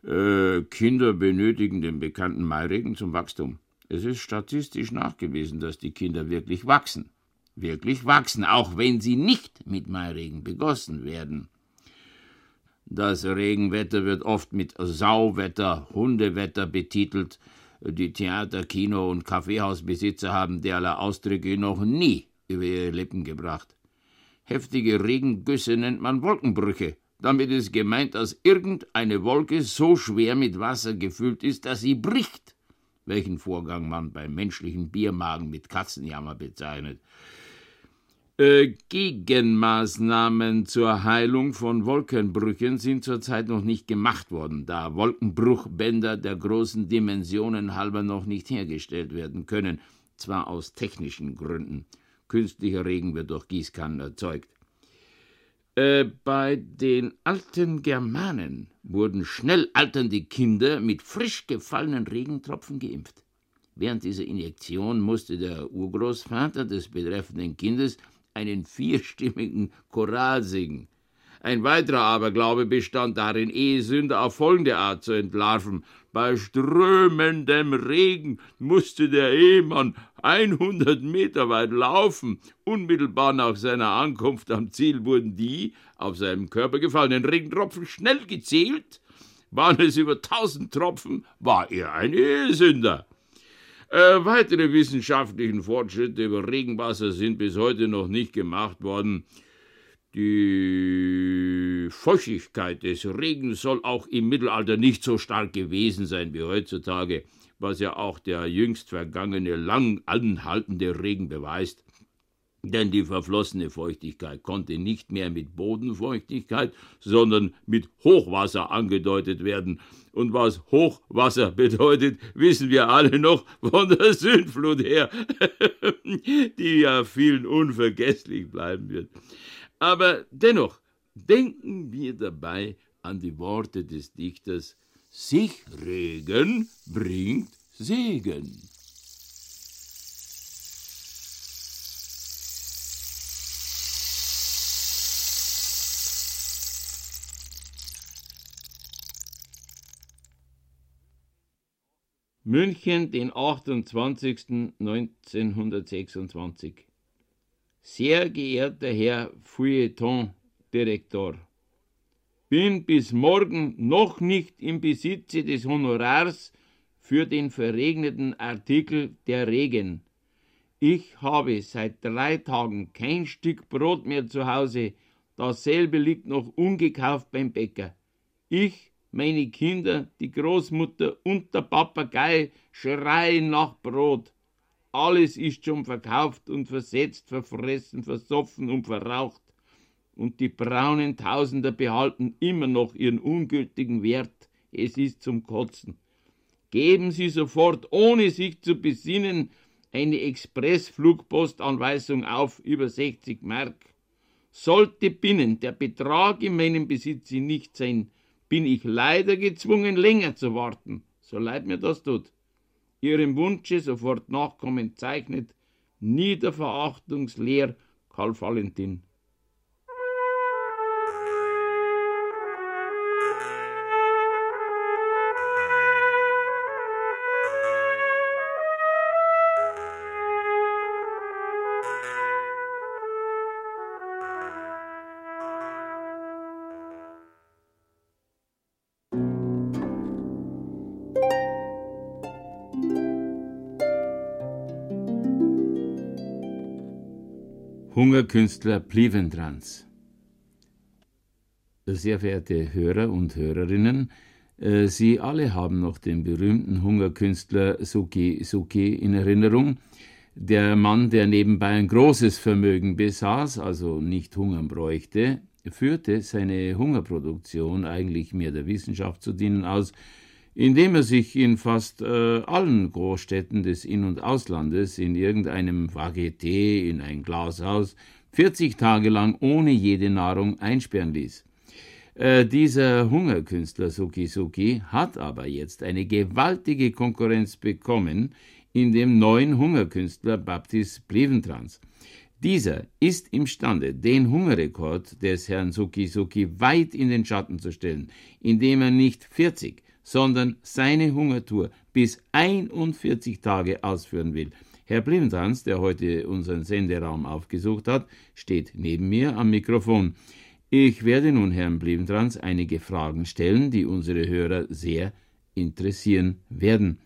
Äh, Kinder benötigen den bekannten Mairegen zum Wachstum. Es ist statistisch nachgewiesen, dass die Kinder wirklich wachsen wirklich wachsen, auch wenn sie nicht mit Mairegen begossen werden. Das Regenwetter wird oft mit Sauwetter, Hundewetter betitelt. Die Theater-, Kino- und Kaffeehausbesitzer haben derlei Ausdrücke noch nie über ihre Lippen gebracht. Heftige Regengüsse nennt man Wolkenbrüche. Damit ist gemeint, dass irgendeine Wolke so schwer mit Wasser gefüllt ist, dass sie bricht, welchen Vorgang man beim menschlichen Biermagen mit Katzenjammer bezeichnet. Äh, Gegenmaßnahmen zur Heilung von Wolkenbrüchen sind zurzeit noch nicht gemacht worden, da Wolkenbruchbänder der großen Dimensionen halber noch nicht hergestellt werden können, zwar aus technischen Gründen. Künstlicher Regen wird durch Gießkannen erzeugt. Äh, bei den alten Germanen wurden schnell alternde Kinder mit frisch gefallenen Regentropfen geimpft. Während dieser Injektion musste der Urgroßvater des betreffenden Kindes einen vierstimmigen Choral singen. Ein weiterer Aberglaube bestand darin, Ehesünder auf folgende Art zu entlarven. Bei strömendem Regen musste der Ehemann 100 Meter weit laufen. Unmittelbar nach seiner Ankunft am Ziel wurden die auf seinem Körper gefallenen Regentropfen schnell gezählt. Waren es über tausend Tropfen, war er ein Ehesünder. Äh, weitere wissenschaftlichen Fortschritte über Regenwasser sind bis heute noch nicht gemacht worden. Die Feuchtigkeit des Regens soll auch im Mittelalter nicht so stark gewesen sein wie heutzutage, was ja auch der jüngst vergangene lang anhaltende Regen beweist. Denn die verflossene Feuchtigkeit konnte nicht mehr mit Bodenfeuchtigkeit, sondern mit Hochwasser angedeutet werden. Und was Hochwasser bedeutet, wissen wir alle noch von der Sündflut her, die ja vielen unvergesslich bleiben wird. Aber dennoch denken wir dabei an die Worte des Dichters Sich regen bringt Segen. München, den 28.1926. Sehr geehrter Herr Feuilleton-Direktor, bin bis morgen noch nicht im Besitze des Honorars für den verregneten Artikel Der Regen. Ich habe seit drei Tagen kein Stück Brot mehr zu Hause, dasselbe liegt noch ungekauft beim Bäcker. Ich meine Kinder, die Großmutter und der Papagei schreien nach Brot. Alles ist schon verkauft und versetzt, verfressen, versoffen und verraucht. Und die braunen Tausender behalten immer noch ihren ungültigen Wert. Es ist zum Kotzen. Geben Sie sofort, ohne sich zu besinnen, eine Expressflugpostanweisung auf über 60 Mark. Sollte binnen der Betrag in meinem Besitz nicht sein, bin ich leider gezwungen, länger zu warten, so leid mir das tut. Ihrem Wunsche sofort nachkommend zeichnet Niederverachtungslehr Karl Valentin. Hungerkünstler Pliventrans. Sehr verehrte Hörer und Hörerinnen, äh, Sie alle haben noch den berühmten Hungerkünstler Suki Suki in Erinnerung. Der Mann, der nebenbei ein großes Vermögen besaß, also nicht hungern bräuchte, führte seine Hungerproduktion eigentlich mehr der Wissenschaft zu dienen aus, indem er sich in fast äh, allen Großstädten des In- und Auslandes in irgendeinem Varieté, in ein Glashaus, 40 Tage lang ohne jede Nahrung einsperren ließ. Äh, dieser Hungerkünstler Suki Suki hat aber jetzt eine gewaltige Konkurrenz bekommen in dem neuen Hungerkünstler Baptist Bleventrans. Dieser ist imstande, den Hungerrekord des Herrn Suki Suki weit in den Schatten zu stellen, indem er nicht 40, sondern seine Hungertour bis 41 Tage ausführen will. Herr Bleventrans, der heute unseren Senderaum aufgesucht hat, steht neben mir am Mikrofon. Ich werde nun Herrn Bleventrans einige Fragen stellen, die unsere Hörer sehr interessieren werden.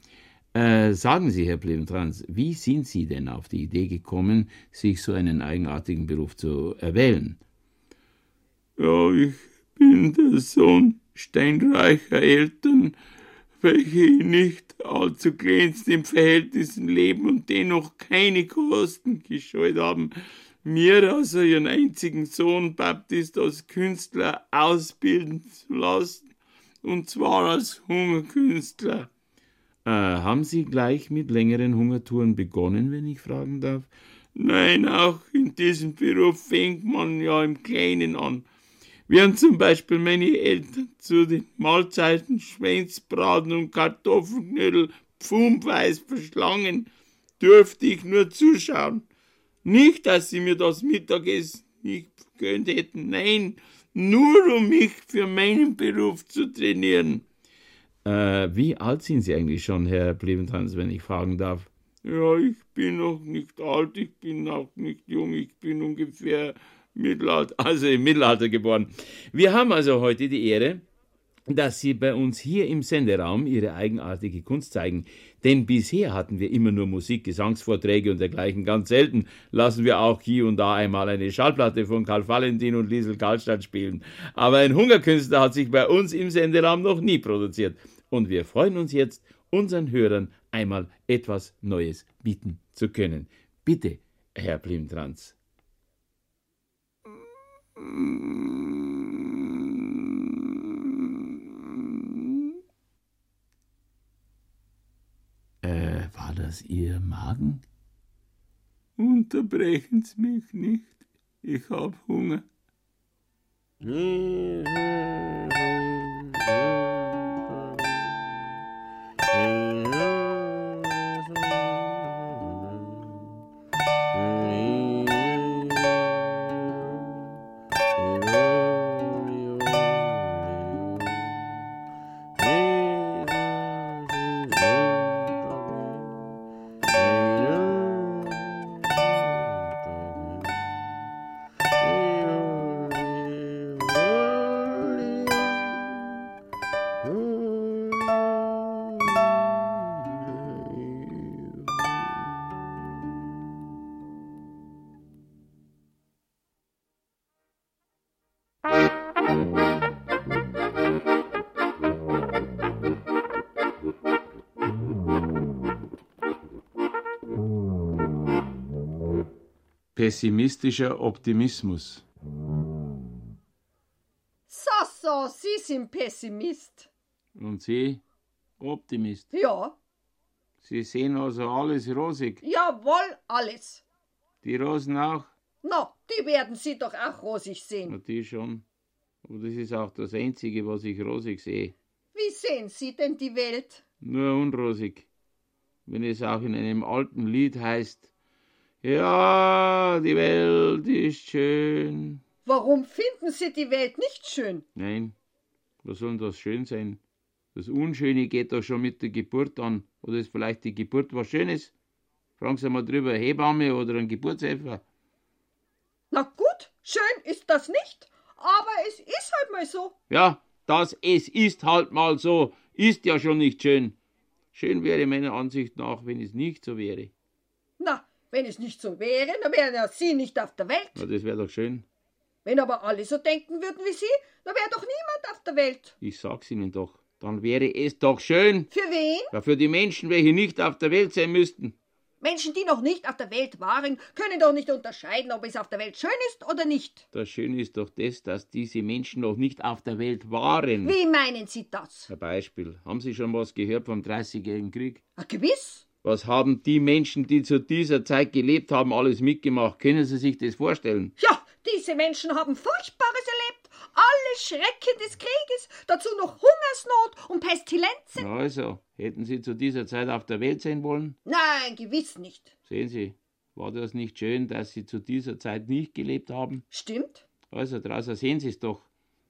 Äh, sagen Sie, Herr Bleventrans, wie sind Sie denn auf die Idee gekommen, sich so einen eigenartigen Beruf zu erwählen? Ja, ich bin der Sohn steinreicher Eltern, welche nicht allzu glänzend in Verhältnissen leben und dennoch keine Kosten gescheut haben, mir also ihren einzigen Sohn Baptist als Künstler ausbilden zu lassen, und zwar als Hungerkünstler. Äh, haben Sie gleich mit längeren Hungertouren begonnen, wenn ich fragen darf? Nein, auch in diesem Beruf fängt man ja im Kleinen an. Während zum Beispiel meine Eltern zu den Mahlzeiten Schweinsbraten und Kartoffelknödel pfundweise verschlangen, durfte ich nur zuschauen. Nicht, dass sie mir das Mittagessen nicht gegönnt hätten, nein, nur um mich für meinen Beruf zu trainieren. Äh, wie alt sind Sie eigentlich schon, Herr Bleventrans, wenn ich fragen darf? Ja, ich bin noch nicht alt, ich bin auch nicht jung, ich bin ungefähr Mittelalter, also im Mittelalter geboren. Wir haben also heute die Ehre, dass Sie bei uns hier im Senderaum Ihre eigenartige Kunst zeigen. Denn bisher hatten wir immer nur Musik, Gesangsvorträge und dergleichen. Ganz selten lassen wir auch hier und da einmal eine Schallplatte von Karl Valentin und Liesel Karlstadt spielen. Aber ein Hungerkünstler hat sich bei uns im Senderaum noch nie produziert. Und wir freuen uns jetzt, unseren Hörern einmal etwas Neues bieten zu können. Bitte, Herr Blimtrans. Äh, war das Ihr Magen? Unterbrechen Sie mich nicht. Ich hab Hunger. Pessimistischer Optimismus. So, so, Sie sind Pessimist. Und Sie? Optimist. Ja, Sie sehen also alles rosig. jawohl, alles. Die Rosen auch? Na, die werden Sie doch auch rosig Na, sehen. die schon. Aber das ist auch das Einzige, was ich rosig sehe. Wie sehen Sie denn die Welt? Nur unrosig. Wenn es auch in einem alten Lied heißt, ja, die Welt ist schön. Warum finden Sie die Welt nicht schön? Nein, was soll denn das schön sein? Das Unschöne geht doch schon mit der Geburt an. Oder ist vielleicht die Geburt was Schönes? Fragen Sie mal drüber, Hebamme oder ein Geburtshelfer. Na gut, schön ist das nicht, aber es ist halt mal so. Ja, das es ist halt mal so, ist ja schon nicht schön. Schön wäre meiner Ansicht nach, wenn es nicht so wäre. Na, Wenn es nicht so wäre, dann wären ja Sie nicht auf der Welt. Na, das wäre doch schön. Wenn aber alle so denken würden wie Sie, dann wäre doch niemand auf der Welt. Ich sag's Ihnen doch. Dann wäre es doch schön. Für wen? Ja, für die Menschen, welche nicht auf der Welt sein müssten. Menschen, die noch nicht auf der Welt waren, können doch nicht unterscheiden, ob es auf der Welt schön ist oder nicht. Das Schöne ist doch das, dass diese Menschen noch nicht auf der Welt waren. Wie meinen Sie das? Ein Beispiel. Haben Sie schon was gehört vom Dreißigjährigen Krieg? Ah, gewiss. Was haben die Menschen, die zu dieser Zeit gelebt haben, alles mitgemacht? Können Sie sich das vorstellen? Ja, diese Menschen haben Furchtbares erlebt. Alle Schrecken des Krieges, dazu noch Hungersnot und Pestilenzen. Also, hätten Sie zu dieser Zeit auf der Welt sein wollen? Nein, gewiss nicht. Sehen Sie, war das nicht schön, dass Sie zu dieser Zeit nicht gelebt haben? Stimmt. Also, draußen sehen Sie es doch,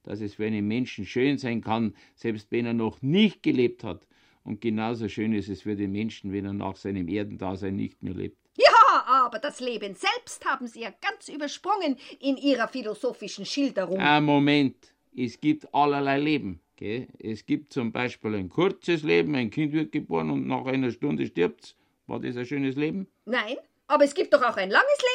dass es für einen Menschen schön sein kann, selbst wenn er noch nicht gelebt hat. Und genauso schön ist es für den Menschen, wenn er nach seinem Erdendasein nicht mehr lebt. Ja, aber das Leben selbst haben Sie ja ganz übersprungen in Ihrer philosophischen Schilderung. Ein Moment, es gibt allerlei Leben. Gell? Es gibt zum Beispiel ein kurzes Leben, ein Kind wird geboren und nach einer Stunde stirbt's. War das ein schönes Leben? Nein, aber es gibt doch auch ein langes Leben.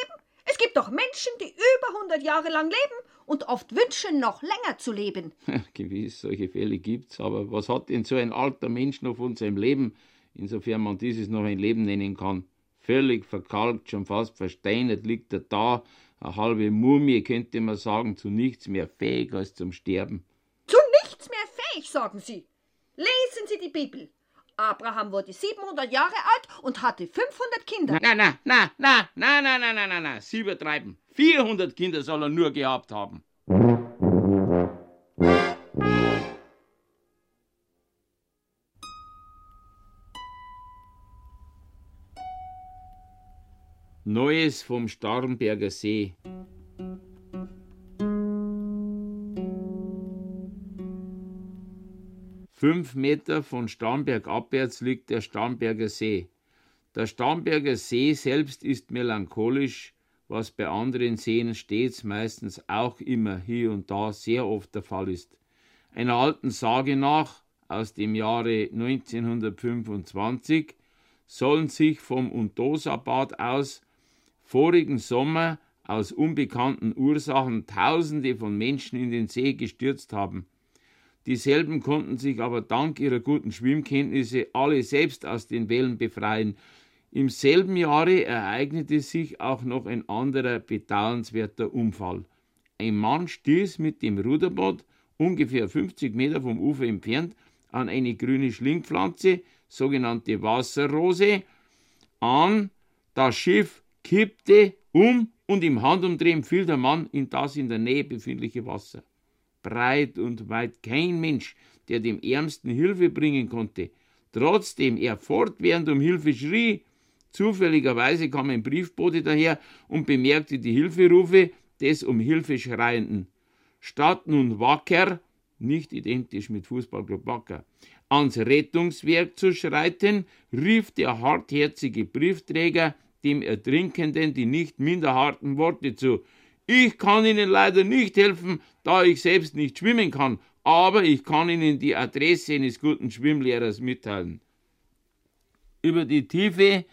Gibt doch Menschen, die über 100 Jahre lang leben und oft wünschen, noch länger zu leben. Gewiss, solche Fälle gibt's, aber was hat denn so ein alter Mensch noch von seinem Leben, insofern man dieses noch ein Leben nennen kann? Völlig verkalkt, schon fast versteinert liegt er da, eine halbe Mumie, könnte man sagen, zu nichts mehr fähig als zum Sterben. Zu nichts mehr fähig, sagen Sie. Lesen Sie die Bibel. Abraham wurde 700 Jahre alt und hatte 500 Kinder. Na, na, na, na, na, na, na, na, na, na, Sie übertreiben. 400 Kinder soll er nur gehabt haben. Neues vom Starnberger See. Fünf Meter von Starnberg abwärts liegt der Starnberger See. Der Starnberger See selbst ist melancholisch, was bei anderen Seen stets meistens auch immer hier und da sehr oft der Fall ist. Einer alten Sage nach, aus dem Jahre 1925, sollen sich vom Untosa-Bad aus vorigen Sommer aus unbekannten Ursachen Tausende von Menschen in den See gestürzt haben. Dieselben konnten sich aber dank ihrer guten Schwimmkenntnisse alle selbst aus den Wellen befreien. Im selben Jahre ereignete sich auch noch ein anderer bedauernswerter Unfall. Ein Mann stieß mit dem Ruderboot ungefähr 50 Meter vom Ufer entfernt an eine grüne Schlingpflanze, sogenannte Wasserrose, an. Das Schiff kippte um und im Handumdrehen fiel der Mann in das in der Nähe befindliche Wasser breit und weit kein Mensch, der dem Ärmsten Hilfe bringen konnte. Trotzdem er fortwährend um Hilfe schrie. Zufälligerweise kam ein Briefbote daher und bemerkte die Hilferufe des um Hilfe Schreienden. Statt nun wacker, nicht identisch mit Fußballclub Wacker, ans Rettungswerk zu schreiten, rief der hartherzige Briefträger dem Ertrinkenden die nicht minder harten Worte zu. Ich kann Ihnen leider nicht helfen, da ich selbst nicht schwimmen kann, aber ich kann Ihnen die Adresse eines guten Schwimmlehrers mitteilen. Über die Tiefe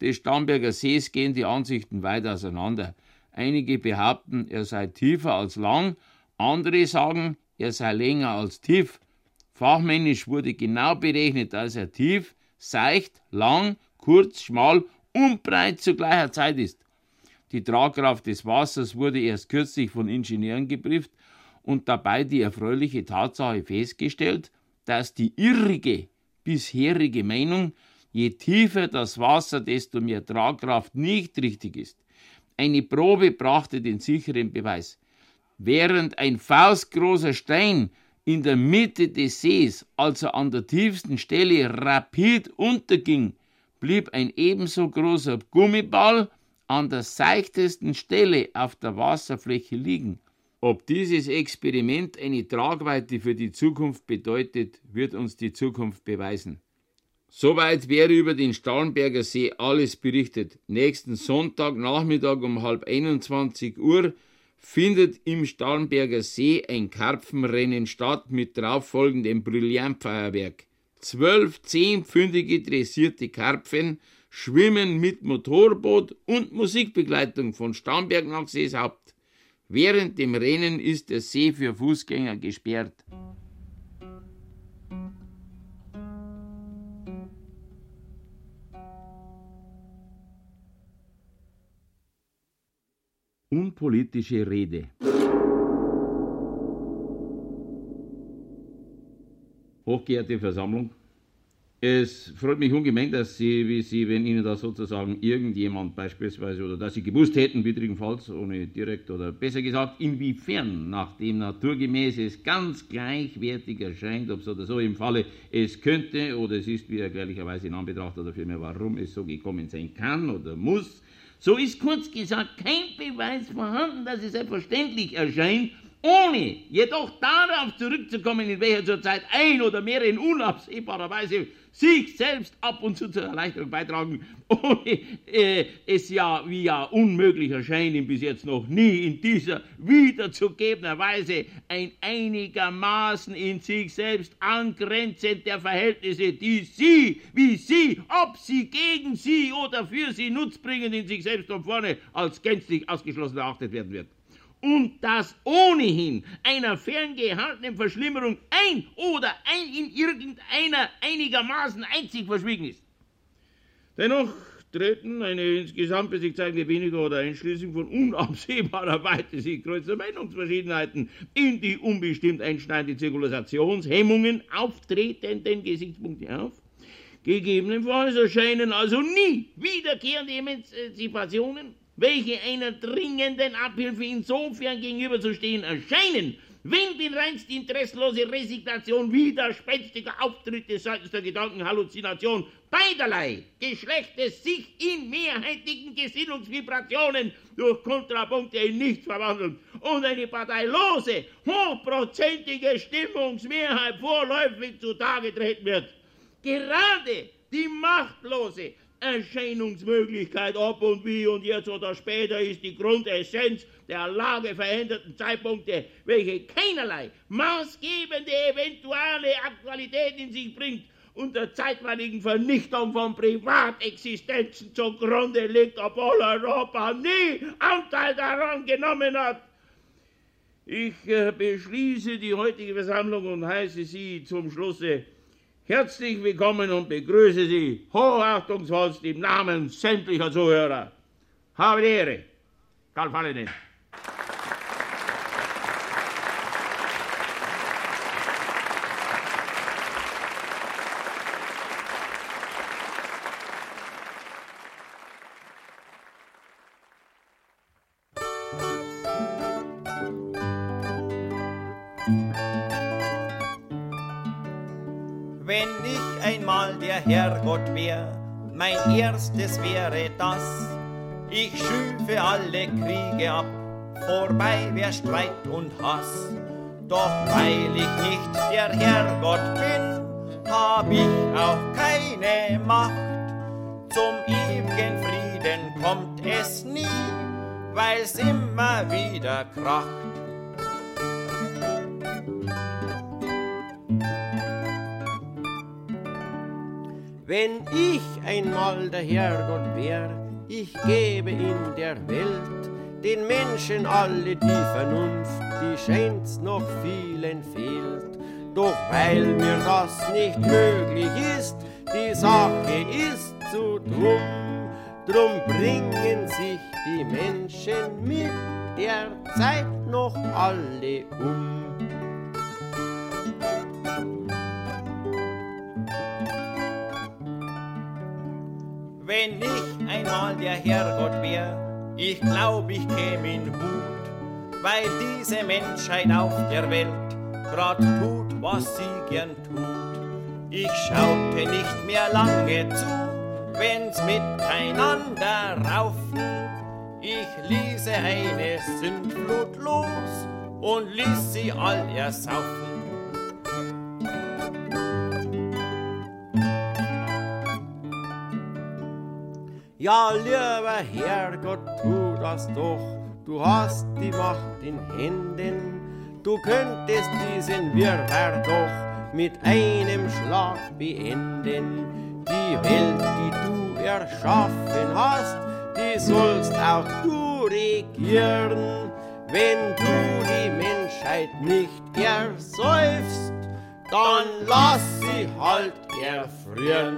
des Starnberger Sees gehen die Ansichten weit auseinander. Einige behaupten, er sei tiefer als lang, andere sagen, er sei länger als tief. Fachmännisch wurde genau berechnet, dass er tief, seicht, lang, kurz, schmal und breit zu gleicher Zeit ist. Die Tragkraft des Wassers wurde erst kürzlich von Ingenieuren geprüft und dabei die erfreuliche Tatsache festgestellt, dass die irrige bisherige Meinung, je tiefer das Wasser, desto mehr Tragkraft nicht richtig ist. Eine Probe brachte den sicheren Beweis. Während ein faustgroßer Stein in der Mitte des Sees, also an der tiefsten Stelle, rapid unterging, blieb ein ebenso großer Gummiball an der seichtesten Stelle auf der Wasserfläche liegen. Ob dieses Experiment eine Tragweite für die Zukunft bedeutet, wird uns die Zukunft beweisen. Soweit wäre über den Starnberger See alles berichtet. Nächsten Sonntagnachmittag um halb 21 Uhr findet im Starnberger See ein Karpfenrennen statt mit darauffolgendem Brillantfeuerwerk. Zwölf zehnpfündige dressierte Karpfen Schwimmen mit Motorboot und Musikbegleitung von Starnberg nach Seeshaupt. Während dem Rennen ist der See für Fußgänger gesperrt. Unpolitische Rede. Hochgeehrte Versammlung, es freut mich ungemein, dass Sie, wie Sie, wenn Ihnen da sozusagen irgendjemand beispielsweise oder dass Sie gewusst hätten, widrigenfalls, ohne direkt oder besser gesagt, inwiefern nach dem naturgemäß es ganz gleichwertig erscheint, ob so oder so im Falle es könnte oder es ist wie erklärlicherweise in Anbetracht oder vielmehr warum es so gekommen sein kann oder muss, so ist kurz gesagt kein Beweis vorhanden, dass es selbstverständlich erscheint, ohne jedoch darauf zurückzukommen, in welcher zurzeit ein oder mehrere in unabsehbarer Weise sich selbst ab und zu zur Erleichterung beitragen, ohne äh, es ja wie ja unmöglich erscheint, ihm bis jetzt noch nie in dieser wiederzugebenen Weise ein einigermaßen in sich selbst angrenzend der Verhältnisse, die sie, wie sie, ob sie gegen sie oder für sie nutzbringend in sich selbst von vorne als gänzlich ausgeschlossen erachtet werden wird und das ohnehin einer ferngehaltenen Verschlimmerung ein oder ein in irgendeiner einigermaßen einzig verschwiegen ist. Dennoch treten eine insgesamt für sich zeigende weniger oder einschließlich von unabsehbarer Weite sich kreuzende Meinungsverschiedenheiten in die unbestimmt einschneidende Zirkulationshemmungen auftretenden Gesichtspunkte auf. Gegebenenfalls erscheinen also nie wiederkehrende Emanzipationen welche einer dringenden Abhilfe insofern gegenüberzustehen erscheinen, wenn die reinst interesslose Resignation widerspenstiger Auftritte seitens der Gedankenhalluzination beiderlei Geschlechtes sich in mehrheitigen Gesinnungsvibrationen durch Kontrapunkte in nichts verwandeln und eine parteilose, hochprozentige Stimmungsmehrheit vorläufig zutage treten wird. Gerade die machtlose, Erscheinungsmöglichkeit ob und wie und jetzt oder später ist die Grundessenz der Lage veränderten Zeitpunkte, welche keinerlei maßgebende eventuelle Aktualität in sich bringt und der zeitweiligen Vernichtung von Privatexistenzen zugrunde liegt, obwohl Europa nie Anteil daran genommen hat. Ich äh, beschließe die heutige Versammlung und heiße Sie zum Schlusse herzlich willkommen und begrüße Sie hochachtungsvollst im Namen sämtlicher Zuhörer. Habe die Ehre, Karl Valentin. Herrgott wär, mein erstes wäre das, ich schüfe alle Kriege ab, vorbei wär Streit und Hass. Doch weil ich nicht der Herrgott bin, hab ich auch keine Macht. Zum ewigen Frieden kommt es nie, weil's immer wieder kracht. Wenn ich einmal der Herrgott wär, ich gebe in der Welt den Menschen alle die Vernunft, die scheint's noch vielen fehlt. Doch weil mir das nicht möglich ist, die Sache ist zu drum, drum bringen sich die Menschen mit der Zeit noch alle um. Wenn ich einmal der Herrgott wär, ich glaub, ich käm in Wut, weil diese Menschheit auf der Welt grad tut, was sie gern tut. Ich schaute nicht mehr lange zu, wenn's miteinander raufen. Ich ließe eine Sündflut los und ließ sie all ersaufen. Ja, lieber Herrgott, tu das doch, du hast die Macht in Händen, du könntest diesen Wirrwarr doch mit einem Schlag beenden. Die Welt, die du erschaffen hast, die sollst auch du regieren. Wenn du die Menschheit nicht ersäufst, dann lass sie halt erfrieren.